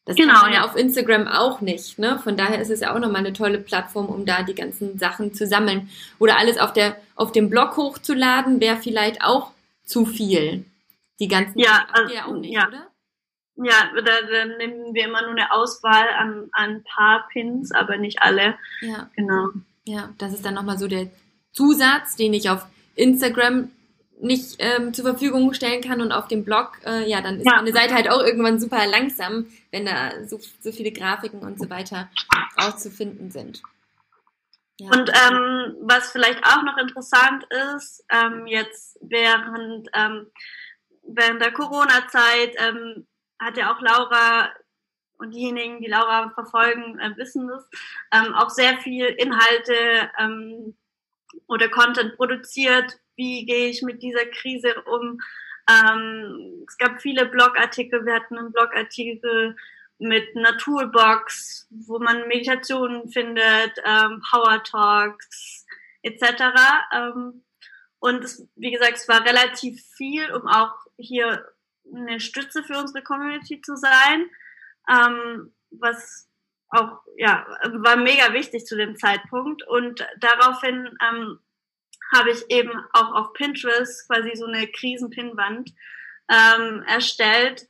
Das genau, kann man ja auf Instagram auch nicht. Ne? Von daher ist es ja auch nochmal eine tolle Plattform, um da die ganzen Sachen zu sammeln. Oder alles auf, der, auf dem Blog hochzuladen, wäre vielleicht auch zu viel. Die ganzen ja, also, ja auch nicht, ja. oder? Ja, da, da, nehmen wir immer nur eine Auswahl an, an ein paar Pins, aber nicht alle. Ja. Genau. Ja, das ist dann nochmal so der Zusatz, den ich auf Instagram nicht ähm, zur Verfügung stellen kann und auf dem Blog, äh, ja, dann ist ja. meine Seite halt auch irgendwann super langsam, wenn da so, so viele Grafiken und so weiter auszufinden sind. Ja. Und ähm, was vielleicht auch noch interessant ist, ähm, jetzt während, ähm, während der Corona-Zeit ähm, hat ja auch Laura und diejenigen, die Laura verfolgen, äh, wissen das, ähm, auch sehr viel Inhalte oder Content produziert, wie gehe ich mit dieser Krise um. Ähm, es gab viele Blogartikel, wir hatten einen Blogartikel mit Naturbox, wo man Meditationen findet, ähm, Power Talks etc. Ähm, und es, wie gesagt, es war relativ viel, um auch hier eine Stütze für unsere Community zu sein, ähm, was auch ja war mega wichtig zu dem Zeitpunkt und daraufhin ähm, habe ich eben auch auf Pinterest quasi so eine Krisenpinwand ähm, erstellt,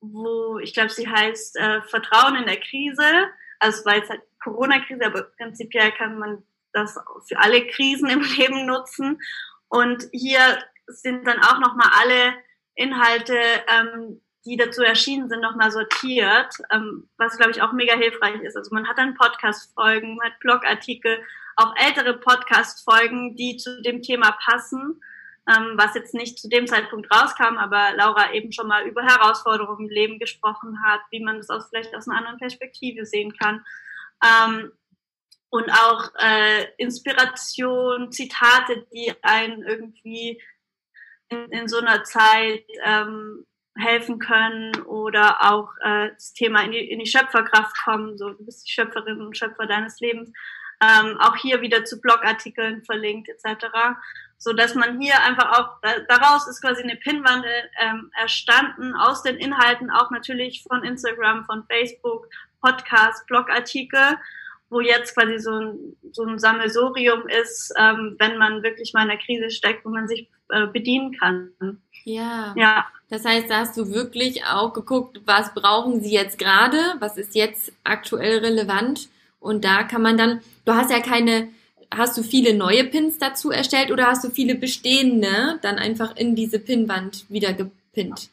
wo ich glaube, sie heißt äh, Vertrauen in der Krise. Also es war jetzt halt Corona-Krise, aber prinzipiell kann man das für alle Krisen im Leben nutzen. Und hier sind dann auch nochmal alle Inhalte, ähm, die dazu erschienen sind, nochmal sortiert, ähm, was glaube ich auch mega hilfreich ist. Also man hat dann Podcast-Folgen, man hat Blogartikel, auch ältere Podcast-Folgen, die zu dem Thema passen, ähm, was jetzt nicht zu dem Zeitpunkt rauskam, aber Laura eben schon mal über Herausforderungen im Leben gesprochen hat, wie man das aus, vielleicht aus einer anderen Perspektive sehen kann. Ähm, und auch äh, Inspiration, Zitate, die einen irgendwie in, in so einer Zeit ähm, helfen können oder auch äh, das Thema in die, in die Schöpferkraft kommen, so du bist die Schöpferin und Schöpfer deines Lebens, ähm, auch hier wieder zu Blogartikeln verlinkt etc., so dass man hier einfach auch daraus ist quasi eine Pinwand ähm, erstanden aus den Inhalten auch natürlich von Instagram, von Facebook, Podcast, Blogartikel, wo jetzt quasi so ein, so ein Sammelsorium ist, ähm, wenn man wirklich mal in der Krise steckt, wo man sich äh, bedienen kann. Ja. Ja. Das heißt, da hast du wirklich auch geguckt, was brauchen sie jetzt gerade, was ist jetzt aktuell relevant und da kann man dann, du hast ja keine, hast du viele neue Pins dazu erstellt oder hast du viele bestehende dann einfach in diese Pinwand wieder gepinnt?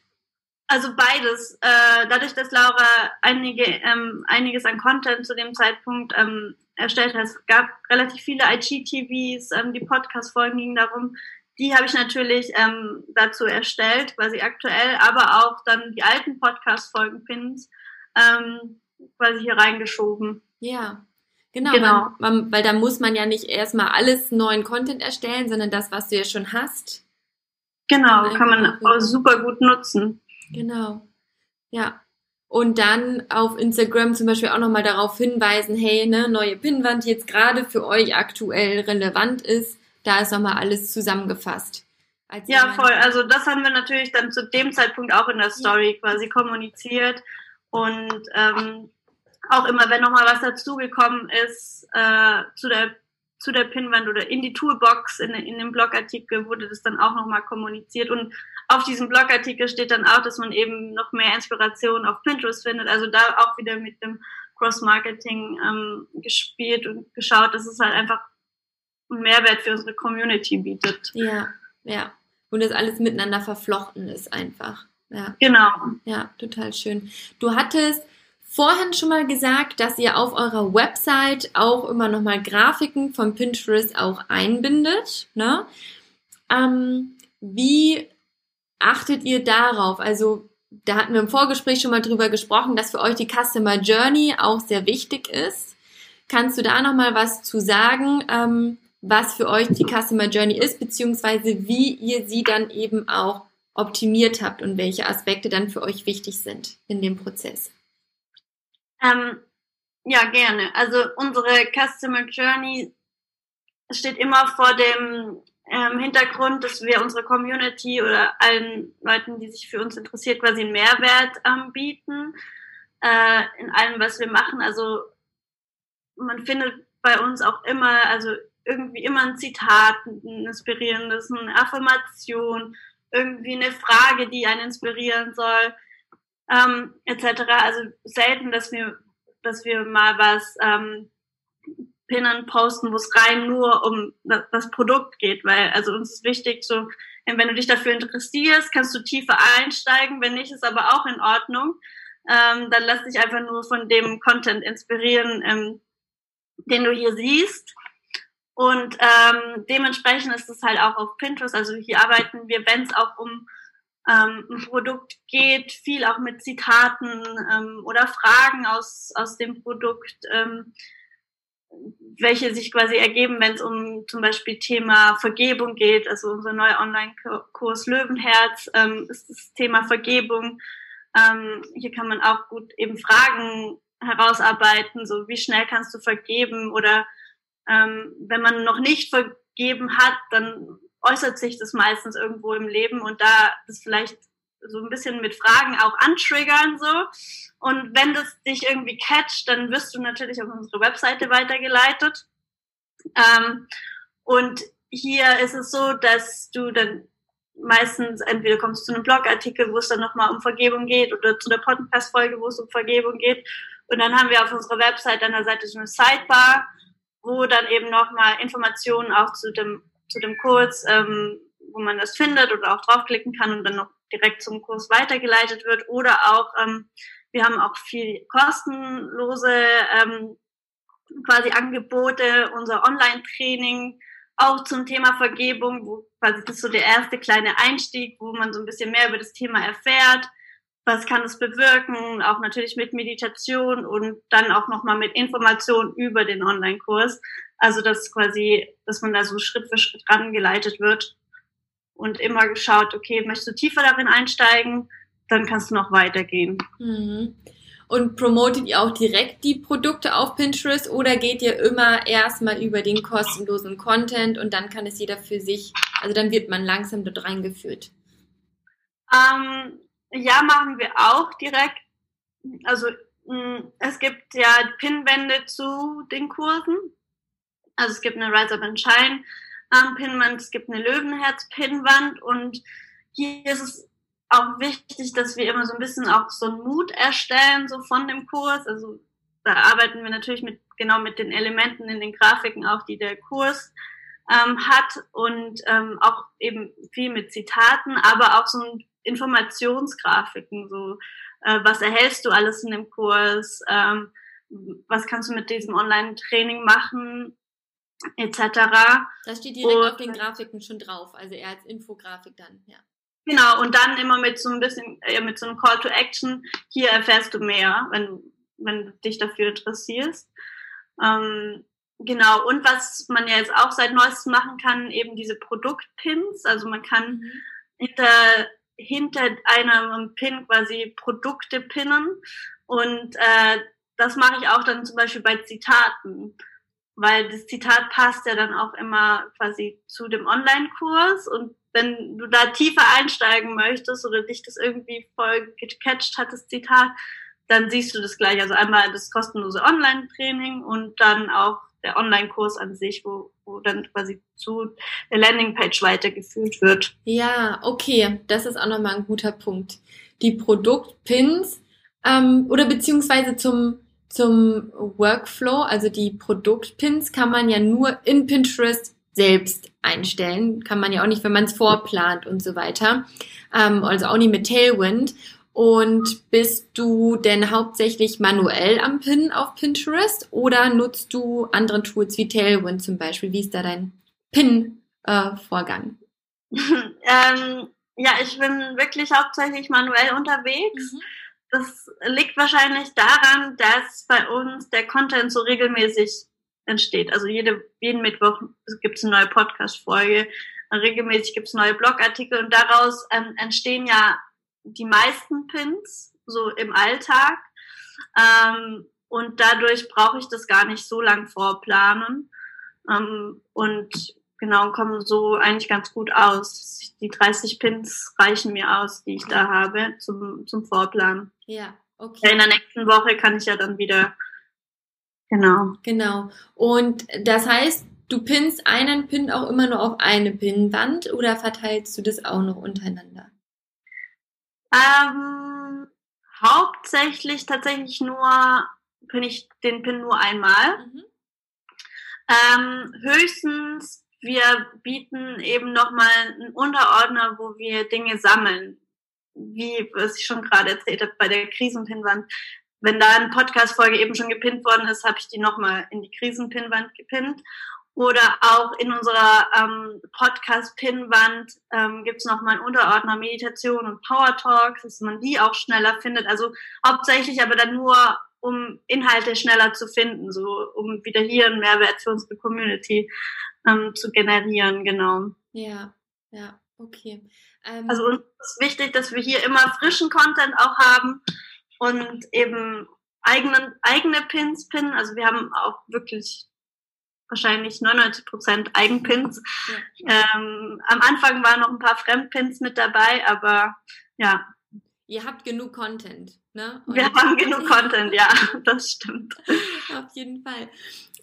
Also beides. Äh, dadurch, dass Laura einige, ähm, einiges an Content zu dem Zeitpunkt ähm, erstellt hat, es gab relativ viele IGTVs, ähm, die Podcast-Folgen gingen darum, die habe ich natürlich ähm, dazu erstellt, quasi aktuell, aber auch dann die alten Podcast-Folgen-Pins ähm, quasi hier reingeschoben. Ja, genau. genau. Weil, man, weil da muss man ja nicht erstmal alles neuen Content erstellen, sondern das, was du ja schon hast. Genau, kann man auch super gut nutzen. Genau. Ja. Und dann auf Instagram zum Beispiel auch nochmal darauf hinweisen, hey, ne, neue Pinnwand, die jetzt gerade für euch aktuell relevant ist da ist nochmal alles zusammengefasst. ja, voll. Also das haben wir natürlich dann zu dem Zeitpunkt auch in der Story ja. quasi kommuniziert. Und ähm, auch immer, wenn nochmal was dazugekommen ist äh, zu der zu der Pinwand oder in die Toolbox in, in dem Blogartikel wurde das dann auch nochmal kommuniziert. Und auf diesem Blogartikel steht dann auch, dass man eben noch mehr Inspiration auf Pinterest findet. Also da auch wieder mit dem Cross-Marketing ähm, gespielt und geschaut, dass es halt einfach einen Mehrwert für unsere Community bietet. Ja, ja. Und das alles miteinander verflochten ist einfach. Ja. Genau. Ja, total schön. Du hattest vorhin schon mal gesagt, dass ihr auf eurer Website auch immer nochmal Grafiken von Pinterest auch einbindet. Ne? Ähm, wie achtet ihr darauf? Also da hatten wir im Vorgespräch schon mal drüber gesprochen, dass für euch die Customer Journey auch sehr wichtig ist. Kannst du da nochmal was zu sagen? Ähm, was für euch die Customer Journey ist, beziehungsweise wie ihr sie dann eben auch optimiert habt und welche Aspekte dann für euch wichtig sind in dem Prozess. Ähm, ja, gerne. Also unsere Customer Journey steht immer vor dem ähm, Hintergrund, dass wir unsere Community oder allen Leuten, die sich für uns interessiert, quasi einen Mehrwert ähm, bieten äh, in allem, was wir machen. Also man findet bei uns auch immer, also irgendwie immer ein Zitat, ein inspirierendes, eine Affirmation, irgendwie eine Frage, die einen inspirieren soll, ähm, etc. Also selten, dass wir, dass wir mal was ähm, pinnen, posten, wo es rein nur um das Produkt geht, weil also uns ist wichtig, so wenn du dich dafür interessierst, kannst du tiefer einsteigen, wenn nicht, ist aber auch in Ordnung. Ähm, dann lass dich einfach nur von dem Content inspirieren, ähm, den du hier siehst. Und ähm, dementsprechend ist es halt auch auf Pinterest. Also hier arbeiten wir, wenn es auch um ähm, ein Produkt geht, viel auch mit Zitaten ähm, oder Fragen aus, aus dem Produkt, ähm, welche sich quasi ergeben, wenn es um zum Beispiel Thema Vergebung geht. Also unser neuer Online-Kurs Löwenherz ähm, ist das Thema Vergebung. Ähm, hier kann man auch gut eben Fragen herausarbeiten, so wie schnell kannst du vergeben oder ähm, wenn man noch nicht vergeben hat, dann äußert sich das meistens irgendwo im Leben und da das vielleicht so ein bisschen mit Fragen auch antriggern so. Und wenn das dich irgendwie catcht, dann wirst du natürlich auf unsere Webseite weitergeleitet. Ähm, und hier ist es so, dass du dann meistens entweder kommst zu einem Blogartikel, wo es dann nochmal um Vergebung geht oder zu der Podcast-Folge, wo es um Vergebung geht. Und dann haben wir auf unserer Website an der Seite so eine Sidebar, wo dann eben nochmal Informationen auch zu dem, zu dem Kurs, ähm, wo man das findet oder auch draufklicken kann und dann noch direkt zum Kurs weitergeleitet wird. Oder auch, ähm, wir haben auch viel kostenlose ähm, quasi Angebote, unser Online-Training, auch zum Thema Vergebung, wo quasi das ist so der erste kleine Einstieg, wo man so ein bisschen mehr über das Thema erfährt was kann es bewirken, auch natürlich mit Meditation und dann auch nochmal mit Informationen über den Online-Kurs. Also dass quasi, dass man da so Schritt für Schritt rangeleitet wird. und immer geschaut, okay, möchtest du tiefer darin einsteigen, dann kannst du noch weitergehen. Mhm. Und promotet ihr auch direkt die Produkte auf Pinterest oder geht ihr immer erstmal über den kostenlosen Content und dann kann es jeder für sich, also dann wird man langsam dort reingeführt? Ähm, ja, machen wir auch direkt. Also mm, es gibt ja Pinwände zu den Kursen. Also es gibt eine Rise Up and Shine ähm, Pinwand, es gibt eine Löwenherz-Pinwand und hier ist es auch wichtig, dass wir immer so ein bisschen auch so einen Mut erstellen, so von dem Kurs. Also da arbeiten wir natürlich mit genau mit den Elementen in den Grafiken auch, die der Kurs ähm, hat und ähm, auch eben viel mit Zitaten, aber auch so Informationsgrafiken, so äh, was erhältst du alles in dem Kurs, ähm, was kannst du mit diesem Online-Training machen, etc. Das steht direkt und, auf den Grafiken schon drauf, also eher als Infografik dann, ja. Genau, und dann immer mit so ein bisschen, äh, mit so einem Call to Action, hier erfährst du mehr, wenn, wenn du dich dafür interessierst. Ähm, genau, und was man ja jetzt auch seit neuestem machen kann, eben diese Produktpins. Also man kann mhm. hinter, hinter einem Pin quasi Produkte pinnen. Und äh, das mache ich auch dann zum Beispiel bei Zitaten weil das Zitat passt ja dann auch immer quasi zu dem Online-Kurs und wenn du da tiefer einsteigen möchtest oder dich das irgendwie voll gecatcht hat, das Zitat, dann siehst du das gleich. Also einmal das kostenlose Online-Training und dann auch der Online-Kurs an sich, wo, wo dann quasi zu der Landingpage weitergeführt wird. Ja, okay, das ist auch nochmal ein guter Punkt. Die Produktpins ähm, oder beziehungsweise zum zum Workflow, also die Produktpins, kann man ja nur in Pinterest selbst einstellen. Kann man ja auch nicht, wenn man es vorplant und so weiter. Ähm, also auch nicht mit Tailwind. Und bist du denn hauptsächlich manuell am Pin auf Pinterest oder nutzt du andere Tools wie Tailwind zum Beispiel? Wie ist da dein Pin-Vorgang? Äh, ähm, ja, ich bin wirklich hauptsächlich manuell unterwegs. Mhm das liegt wahrscheinlich daran, dass bei uns der Content so regelmäßig entsteht. Also jede, jeden Mittwoch gibt es eine neue Podcast-Folge, regelmäßig gibt es neue Blogartikel und daraus ähm, entstehen ja die meisten Pins so im Alltag. Ähm, und dadurch brauche ich das gar nicht so lang vorplanen. Ähm, und genau, kommen so eigentlich ganz gut aus. Die 30 Pins reichen mir aus, die ich da habe zum, zum Vorplan. Ja, okay. In der nächsten Woche kann ich ja dann wieder, genau. Genau. Und das heißt, du pinnst einen Pin auch immer nur auf eine Pinnwand oder verteilst du das auch noch untereinander? Ähm, hauptsächlich tatsächlich nur pinne ich den Pin nur einmal. Mhm. Ähm, höchstens wir bieten eben nochmal einen Unterordner, wo wir Dinge sammeln. Wie, was ich schon gerade erzählt habe, bei der Krisenpinwand. Wenn da eine Podcast-Folge eben schon gepinnt worden ist, habe ich die nochmal in die Krisenpinwand gepinnt. Oder auch in unserer ähm, Podcast-Pinwand ähm, gibt es nochmal einen Unterordner Meditation und Power Talks, dass man die auch schneller findet. Also hauptsächlich aber dann nur, um Inhalte schneller zu finden, so um wieder hier einen Mehrwert für unsere Community ähm, zu generieren, genau. Ja, ja, okay. Ähm, also uns ist wichtig, dass wir hier immer frischen Content auch haben und eben eigenen, eigene Pins pinnen. Also wir haben auch wirklich wahrscheinlich 99 Prozent Eigenpins. Ja. Ähm, am Anfang waren noch ein paar Fremdpins mit dabei, aber ja. Ihr habt genug Content, ne? Und wir haben genug Content, ja, das stimmt. Auf jeden Fall.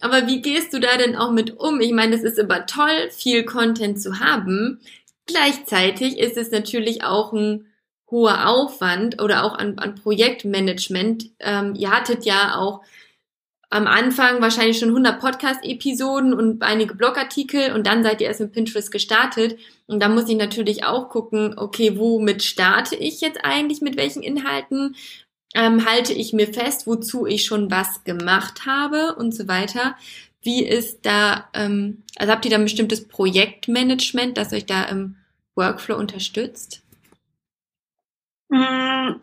Aber wie gehst du da denn auch mit um? Ich meine, es ist immer toll, viel Content zu haben. Gleichzeitig ist es natürlich auch ein hoher Aufwand oder auch an, an Projektmanagement. Ähm, ihr hattet ja auch am Anfang wahrscheinlich schon 100 Podcast-Episoden und einige Blogartikel und dann seid ihr erst mit Pinterest gestartet. Und da muss ich natürlich auch gucken, okay, womit starte ich jetzt eigentlich, mit welchen Inhalten? ähm, halte ich mir fest, wozu ich schon was gemacht habe und so weiter. Wie ist da, ähm, also habt ihr da ein bestimmtes Projektmanagement, das euch da im Workflow unterstützt? Mm,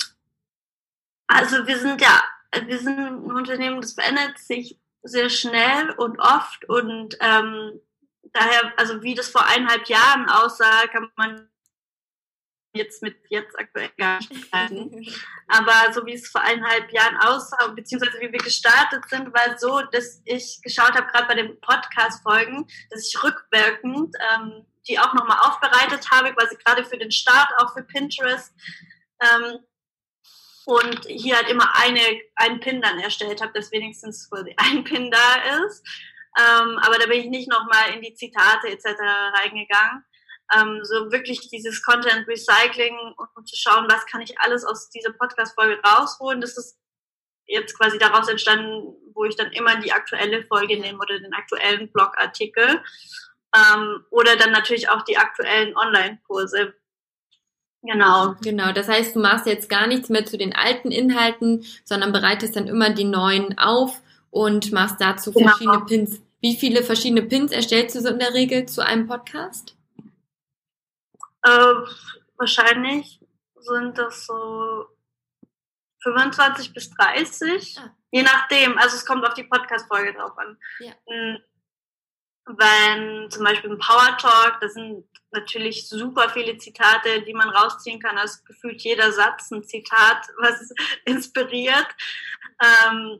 also wir sind ja, wir sind ein Unternehmen, das verändert sich sehr schnell und oft und ähm, daher, also wie das vor eineinhalb Jahren aussah, kann man jetzt mit jetzt aktuell gar nicht vergleichen. Aber so wie es vor eineinhalb Jahren aussah, beziehungsweise wie wir gestartet sind, war so, dass ich geschaut habe, gerade bei den Podcast-Folgen, dass ich rückwirkend ähm, die auch nochmal aufbereitet habe, quasi gerade für den Start, auch für Pinterest. Ähm, und hier halt immer eine, einen Pin dann erstellt habe, dass wenigstens quasi ein Pin da ist. Ähm, aber da bin ich nicht nochmal in die Zitate etc. reingegangen. Ähm, so wirklich dieses Content Recycling und, zu schauen, was kann ich alles aus dieser Podcast-Folge rausholen. Das ist jetzt quasi daraus entstanden, wo ich dann immer die aktuelle Folge nehme oder den aktuellen Blogartikel. Ähm, oder dann natürlich auch die aktuellen Online-Kurse. Genau. Genau. Das heißt, du machst jetzt gar nichts mehr zu den alten Inhalten, sondern bereitest dann immer die neuen auf und machst dazu genau. verschiedene Pins. Wie viele verschiedene Pins erstellst du so in der Regel zu einem Podcast? Äh, wahrscheinlich sind das so 25 bis 30. Ah. Je nachdem. Also es kommt auf die Podcast-Folge drauf an. Ja. Wenn zum Beispiel ein Power Talk, das sind natürlich super viele Zitate, die man rausziehen kann. Das gefühlt jeder Satz ein Zitat, was inspiriert. Ähm,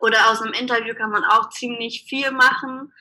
oder aus einem Interview kann man auch ziemlich viel machen.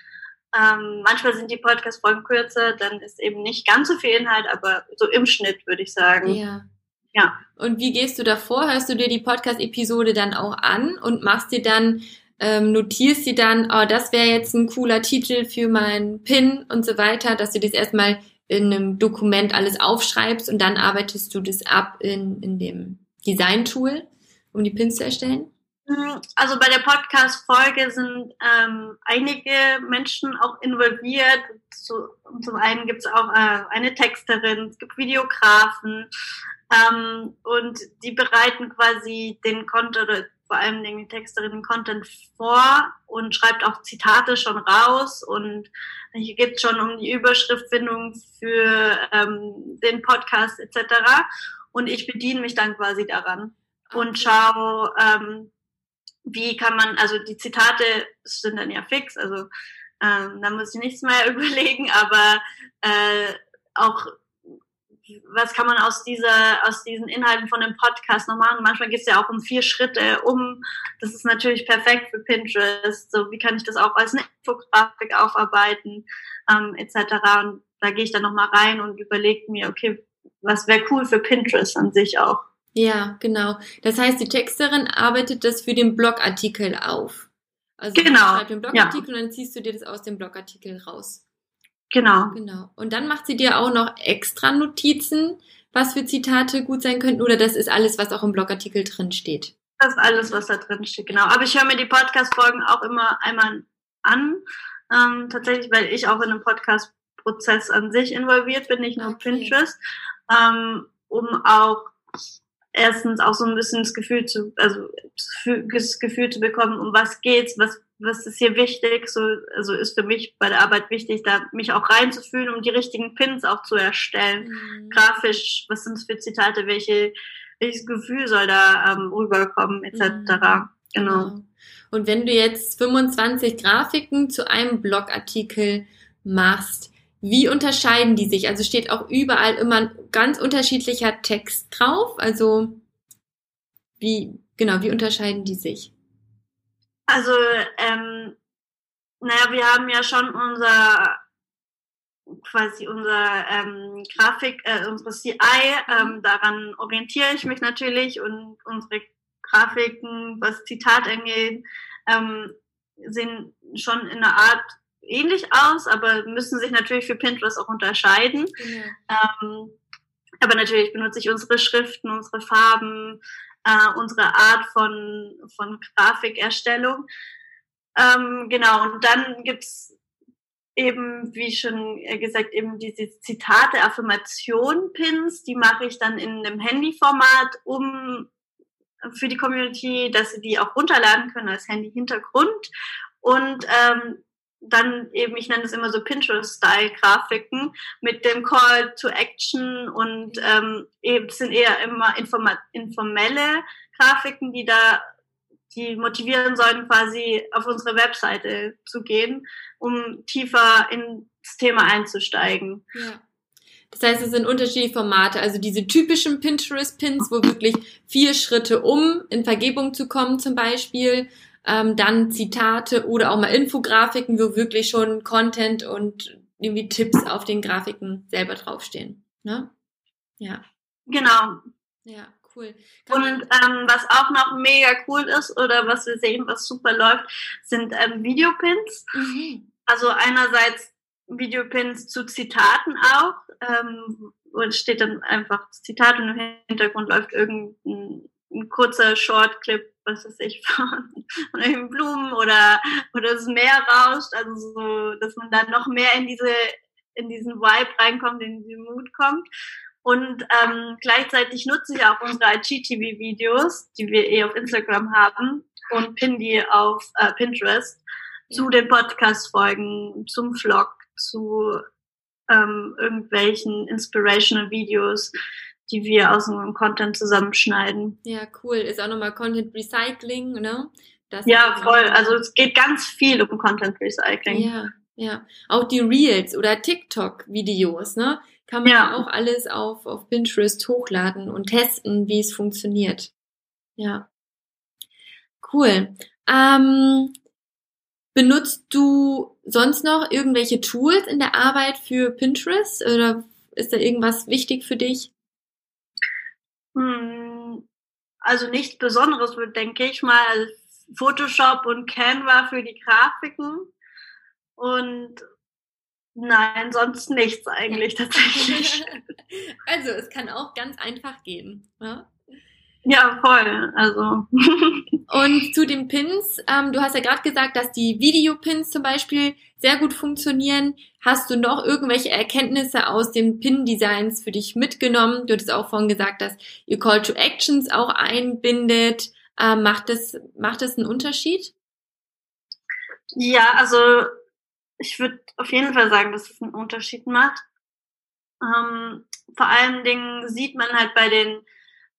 Ähm, manchmal sind die Podcast-Folgen kürzer, dann ist eben nicht ganz so viel Inhalt, aber so im Schnitt würde ich sagen. Ja. Ja. Und wie gehst du davor? Hörst du dir die Podcast-Episode dann auch an und machst dir dann, ähm, notierst dir dann, oh, das wäre jetzt ein cooler Titel für meinen Pin und so weiter, dass du das erstmal in einem Dokument alles aufschreibst und dann arbeitest du das ab in, in dem Design-Tool, um die Pins zu erstellen? Hm, also bei der Podcast-Folge sind ähm, einige Menschen auch involviert. So, zum einen gibt es auch äh, eine Texterin, es gibt Videografen ähm, und die bereiten quasi den Content oder vor allem den Content vor und schreibt auch Zitate schon raus. Und hier geht es schon um die Überschriftfindung für ähm, den Podcast etc. Und ich bediene mich dann quasi daran. Und schaue, ähm, wie kann man, also die Zitate sind dann ja fix, also ähm, da muss ich nichts mehr überlegen, aber äh, auch was kann man aus dieser, aus diesen Inhalten von dem Podcast noch machen? Manchmal geht es ja auch um vier Schritte um. Das ist natürlich perfekt für Pinterest. So, wie kann ich das auch als eine Infografik aufarbeiten, ähm, etc. Und da gehe ich dann nochmal rein und überlege mir, okay, was wäre cool für Pinterest an sich auch. Ja, genau. Das heißt, die Texterin arbeitet das für den Blogartikel auf. Also genau. du schreibst den Blogartikel ja. und dann ziehst du dir das aus dem Blogartikel raus. Genau. Genau. Und dann macht sie dir auch noch extra Notizen, was für Zitate gut sein könnten, oder das ist alles, was auch im Blogartikel drin steht? Das ist alles, was da drin steht, genau. Aber ich höre mir die Podcast-Folgen auch immer einmal an, ähm, tatsächlich, weil ich auch in einem Podcast-Prozess an sich involviert bin, nicht nur okay. Pinterest, ähm, um auch erstens auch so ein bisschen das Gefühl zu, also das Gefühl zu bekommen, um was geht's, was, was ist hier wichtig, so, also ist für mich bei der Arbeit wichtig, da mich auch reinzufühlen, um die richtigen Pins auch zu erstellen. Mhm. Grafisch, was sind es für Zitate, welche, welches Gefühl soll da ähm, rüberkommen, etc. Mhm. Genau. genau. Und wenn du jetzt 25 Grafiken zu einem Blogartikel machst, wie unterscheiden die sich? Also steht auch überall immer ein ganz unterschiedlicher Text drauf. Also wie, genau, wie unterscheiden die sich? Also, ähm, naja, wir haben ja schon unser quasi unser ähm, Grafik, äh, unsere CI, ähm, daran orientiere ich mich natürlich und unsere Grafiken, was Zitat angeht, ähm, sind schon in einer Art ähnlich aus, aber müssen sich natürlich für Pinterest auch unterscheiden. Ja. Ähm, aber natürlich benutze ich unsere Schriften, unsere Farben, äh, unsere Art von, von Grafikerstellung. Ähm, genau, und dann gibt's eben, wie schon gesagt, eben diese Zitate, Affirmation-Pins, die mache ich dann in einem Handyformat, um für die Community, dass sie die auch runterladen können als Handy-Hintergrund. Und ähm, dann eben, ich nenne es immer so Pinterest-Style-Grafiken mit dem Call to Action und ähm, eben sind eher immer informelle Grafiken, die da die motivieren sollen, quasi auf unsere Webseite zu gehen, um tiefer ins Thema einzusteigen. Ja. Das heißt, es sind unterschiedliche Formate. Also diese typischen Pinterest-Pins, wo wirklich vier Schritte um in Vergebung zu kommen zum Beispiel. Ähm, dann Zitate oder auch mal Infografiken, wo wirklich schon Content und irgendwie Tipps auf den Grafiken selber draufstehen. Ne? Ja. Genau. Ja, cool. Und ähm, was auch noch mega cool ist oder was wir sehen, was super läuft, sind ähm, Videopins. Mhm. Also einerseits Videopins zu Zitaten auch, ähm, wo steht dann einfach Zitat und im Hintergrund läuft irgendein ein kurzer Shortclip, was weiß ich, von, irgendeinen Blumen oder, oder das Meer rauscht, also so, dass man dann noch mehr in diese, in diesen Vibe reinkommt, in diesen Mood kommt. Und ähm, gleichzeitig nutze ich auch unsere IGTV-Videos, die wir eh auf Instagram haben, und pin die auf äh, Pinterest zu den Podcast-Folgen, zum Vlog, zu ähm, irgendwelchen inspirational Videos, die wir aus unserem Content zusammenschneiden. Ja, cool. Ist auch nochmal Content Recycling, ne? Das ja, voll. Also es geht ganz viel um Content Recycling. Ja, ja. Auch die Reels oder TikTok-Videos, ne? Kann man ja. auch alles auf, auf Pinterest hochladen und testen, wie es funktioniert. Ja. Cool. Ähm, benutzt du sonst noch irgendwelche Tools in der Arbeit für Pinterest oder ist da irgendwas wichtig für dich? Hm, also nichts Besonderes, denke ich mal. Photoshop und Canva für die Grafiken und Nein, sonst nichts eigentlich tatsächlich. Also es kann auch ganz einfach gehen. Ja, ja voll. Also. Und zu den Pins, ähm, du hast ja gerade gesagt, dass die Videopins zum Beispiel sehr gut funktionieren. Hast du noch irgendwelche Erkenntnisse aus den Pin-Designs für dich mitgenommen? Du hattest auch vorhin gesagt, dass ihr Call to Actions auch einbindet. Ähm, macht, das, macht das einen Unterschied? Ja, also ich würde auf jeden Fall sagen, dass es einen Unterschied macht. Ähm, vor allen Dingen sieht man halt bei den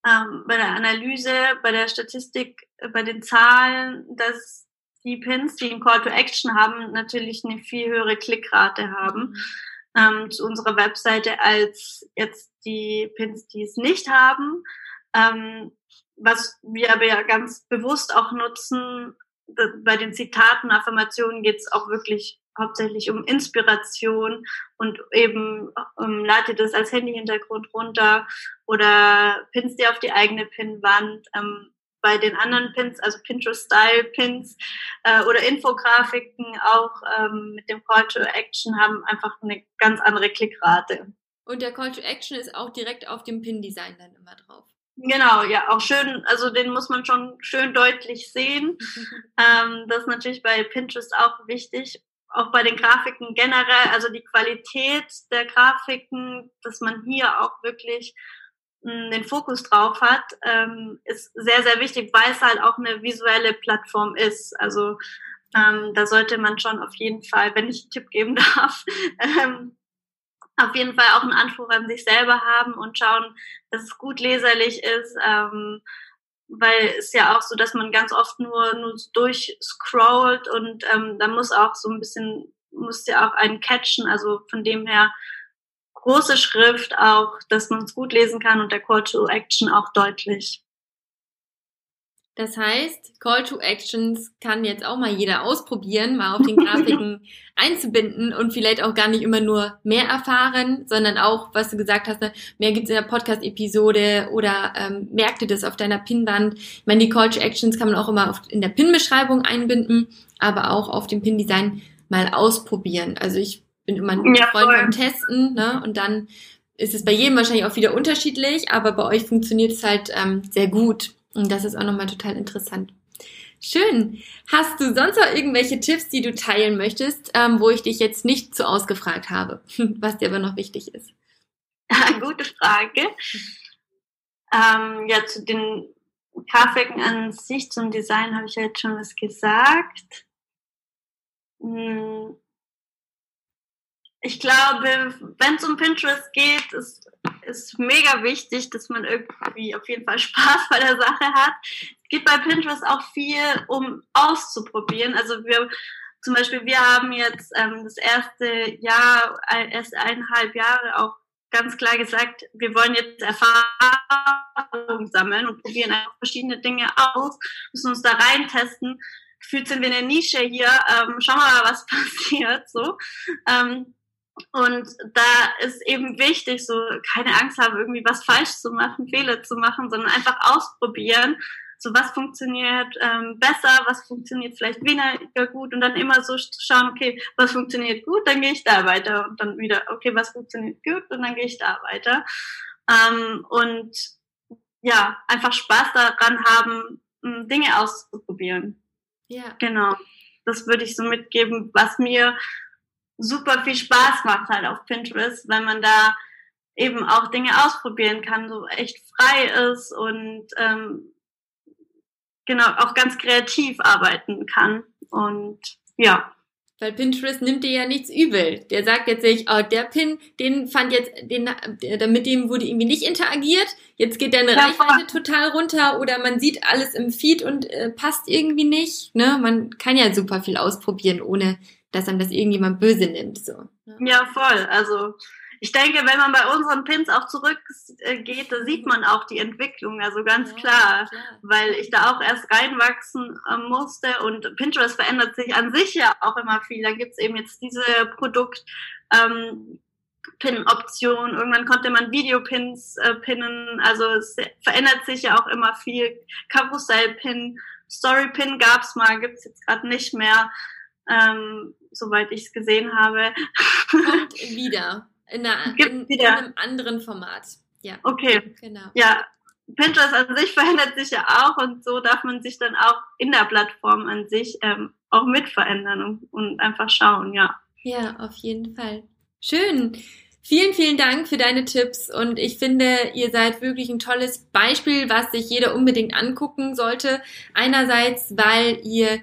ähm, bei der Analyse, bei der Statistik, äh, bei den Zahlen, dass die Pins, die einen Call to Action haben, natürlich eine viel höhere Klickrate haben mhm. ähm, zu unserer Webseite als jetzt die Pins, die es nicht haben. Ähm, was wir aber ja ganz bewusst auch nutzen, bei den Zitaten, Affirmationen geht es auch wirklich hauptsächlich um Inspiration und eben ähm, lade das als Handy-Hintergrund runter oder pinst dir auf die eigene Pinwand. Ähm, bei den anderen Pins, also Pinterest-Style-Pins äh, oder Infografiken auch ähm, mit dem Call to Action haben einfach eine ganz andere Klickrate. Und der Call to Action ist auch direkt auf dem Pin-Design dann immer drauf. Genau, ja, auch schön, also den muss man schon schön deutlich sehen. ähm, das ist natürlich bei Pinterest auch wichtig auch bei den Grafiken generell, also die Qualität der Grafiken, dass man hier auch wirklich hm, den Fokus drauf hat, ähm, ist sehr, sehr wichtig, weil es halt auch eine visuelle Plattform ist. Also ähm, da sollte man schon auf jeden Fall, wenn ich einen Tipp geben darf, ähm, auf jeden Fall auch einen Anspruch an sich selber haben und schauen, dass es gut leserlich ist. Ähm, weil es ja auch so, dass man ganz oft nur, nur durchscrollt und ähm, da muss auch so ein bisschen, muss ja auch einen catchen, also von dem her große Schrift auch, dass man es gut lesen kann und der Call to Action auch deutlich. Das heißt, Call to Actions kann jetzt auch mal jeder ausprobieren, mal auf den Grafiken einzubinden und vielleicht auch gar nicht immer nur mehr erfahren, sondern auch, was du gesagt hast, ne, mehr gibt's in der Podcast-Episode oder ähm, merkte das auf deiner Pinwand. Ich meine, die Call to Actions kann man auch immer in der Pin-Beschreibung einbinden, aber auch auf dem Pin-Design mal ausprobieren. Also ich bin immer ein ja, Freund vom Testen, ne? Und dann ist es bei jedem wahrscheinlich auch wieder unterschiedlich, aber bei euch funktioniert es halt ähm, sehr gut. Und das ist auch nochmal total interessant. Schön. Hast du sonst noch irgendwelche Tipps, die du teilen möchtest, ähm, wo ich dich jetzt nicht so ausgefragt habe, was dir aber noch wichtig ist? Gute Frage. Ähm, ja, zu den Grafiken an sich, zum Design habe ich ja jetzt schon was gesagt. Hm. Ich glaube, wenn es um Pinterest geht, ist ist mega wichtig, dass man irgendwie auf jeden Fall Spaß bei der Sache hat. geht bei Pinterest auch viel um auszuprobieren. Also wir zum Beispiel, wir haben jetzt ähm, das erste Jahr, erst eineinhalb Jahre auch ganz klar gesagt, wir wollen jetzt Erfahrung sammeln und probieren einfach verschiedene Dinge aus, müssen uns da reintesten. Gefühlt sind wir in der Nische hier, ähm, schauen wir mal, was passiert, so. Ähm, und da ist eben wichtig, so keine Angst haben, irgendwie was falsch zu machen, Fehler zu machen, sondern einfach ausprobieren. So was funktioniert ähm, besser, was funktioniert vielleicht weniger gut und dann immer so schauen, okay, was funktioniert gut, dann gehe ich da weiter und dann wieder, okay, was funktioniert gut und dann gehe ich da weiter. Ähm, und ja, einfach Spaß daran haben, Dinge auszuprobieren. Ja. Genau. Das würde ich so mitgeben, was mir super viel Spaß macht halt auf Pinterest, weil man da eben auch Dinge ausprobieren kann, so echt frei ist und ähm, genau auch ganz kreativ arbeiten kann. Und ja. Weil Pinterest nimmt dir ja nichts übel. Der sagt jetzt nicht, oh, der Pin, den fand jetzt, den, mit dem wurde irgendwie nicht interagiert. Jetzt geht deine ja, Reichweite voll. total runter oder man sieht alles im Feed und äh, passt irgendwie nicht. Ne? Man kann ja super viel ausprobieren, ohne dass einem das irgendjemand böse nimmt. So. Ja. ja, voll. Also ich denke, wenn man bei unseren Pins auch zurückgeht, da sieht man auch die Entwicklung, also ganz ja, klar, klar, weil ich da auch erst reinwachsen äh, musste und Pinterest verändert sich an sich ja auch immer viel. Da gibt's eben jetzt diese Produkt. Ähm, Pin-Option. Irgendwann konnte man Videopins äh, pinnen. Also es verändert sich ja auch immer viel. Karussell-Pin, Story-Pin gab's mal, gibt's jetzt gerade nicht mehr ähm, soweit ich es gesehen habe. Kommt wieder. In, einer, in, wieder. in einem anderen Format. Ja. Okay. Genau. Ja. Pinterest an sich verändert sich ja auch und so darf man sich dann auch in der Plattform an sich ähm, auch mit verändern und, und einfach schauen, ja. Ja, auf jeden Fall. Schön. Vielen, vielen Dank für deine Tipps und ich finde, ihr seid wirklich ein tolles Beispiel, was sich jeder unbedingt angucken sollte. Einerseits, weil ihr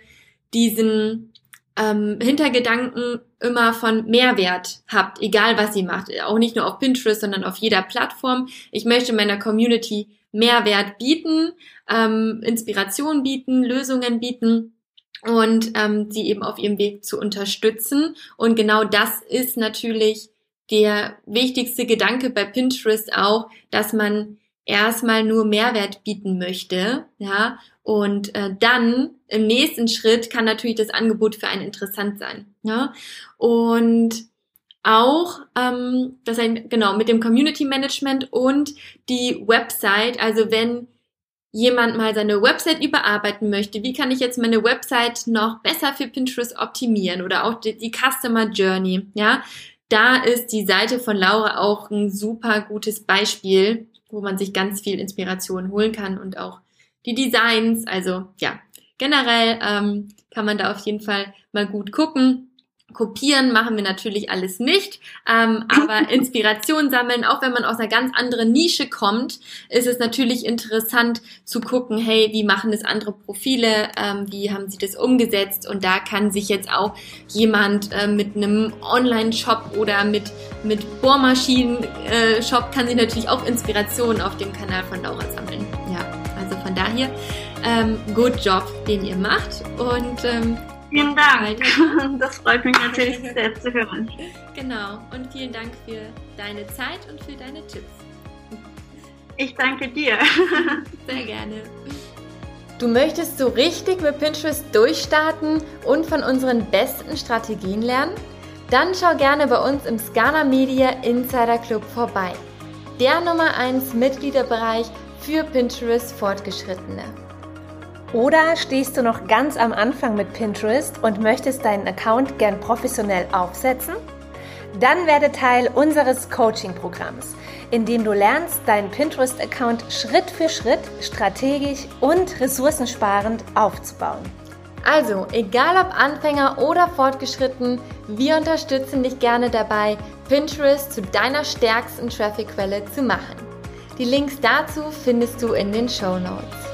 diesen ähm, Hintergedanken immer von Mehrwert habt, egal was ihr macht. Auch nicht nur auf Pinterest, sondern auf jeder Plattform. Ich möchte meiner Community Mehrwert bieten, ähm, Inspiration bieten, Lösungen bieten und ähm, sie eben auf ihrem Weg zu unterstützen. Und genau das ist natürlich der wichtigste Gedanke bei Pinterest auch, dass man erstmal nur Mehrwert bieten möchte, ja, und äh, dann im nächsten Schritt kann natürlich das Angebot für einen interessant sein. Ja? Und auch ähm, das ein, genau mit dem Community Management und die Website. Also wenn jemand mal seine Website überarbeiten möchte, wie kann ich jetzt meine Website noch besser für Pinterest optimieren oder auch die, die Customer Journey. Ja, da ist die Seite von Laura auch ein super gutes Beispiel, wo man sich ganz viel Inspiration holen kann und auch die Designs. Also ja, generell ähm, kann man da auf jeden Fall mal gut gucken. Kopieren machen wir natürlich alles nicht, ähm, aber Inspiration sammeln, auch wenn man aus einer ganz anderen Nische kommt, ist es natürlich interessant zu gucken, hey, wie machen das andere Profile, ähm, wie haben sie das umgesetzt und da kann sich jetzt auch jemand äh, mit einem Online-Shop oder mit, mit Bohrmaschinen-Shop äh, kann sich natürlich auch Inspiration auf dem Kanal von Laura sammeln. Ja. Also von daher, ähm, good job, den ihr macht. Und ähm, vielen Dank. Das freut mich natürlich sehr zu hören. Genau. Und vielen Dank für deine Zeit und für deine Tipps. Ich danke dir. Sehr gerne. Du möchtest so richtig mit Pinterest durchstarten und von unseren besten Strategien lernen? Dann schau gerne bei uns im Scana Media Insider Club vorbei. Der Nummer 1 Mitgliederbereich für Pinterest Fortgeschrittene. Oder stehst du noch ganz am Anfang mit Pinterest und möchtest deinen Account gern professionell aufsetzen? Dann werde Teil unseres Coaching-Programms, in dem du lernst, deinen Pinterest-Account Schritt für Schritt strategisch und ressourcensparend aufzubauen. Also, egal ob Anfänger oder fortgeschritten, wir unterstützen dich gerne dabei, Pinterest zu deiner stärksten Traffic-Quelle zu machen. Die Links dazu findest du in den Show Notes.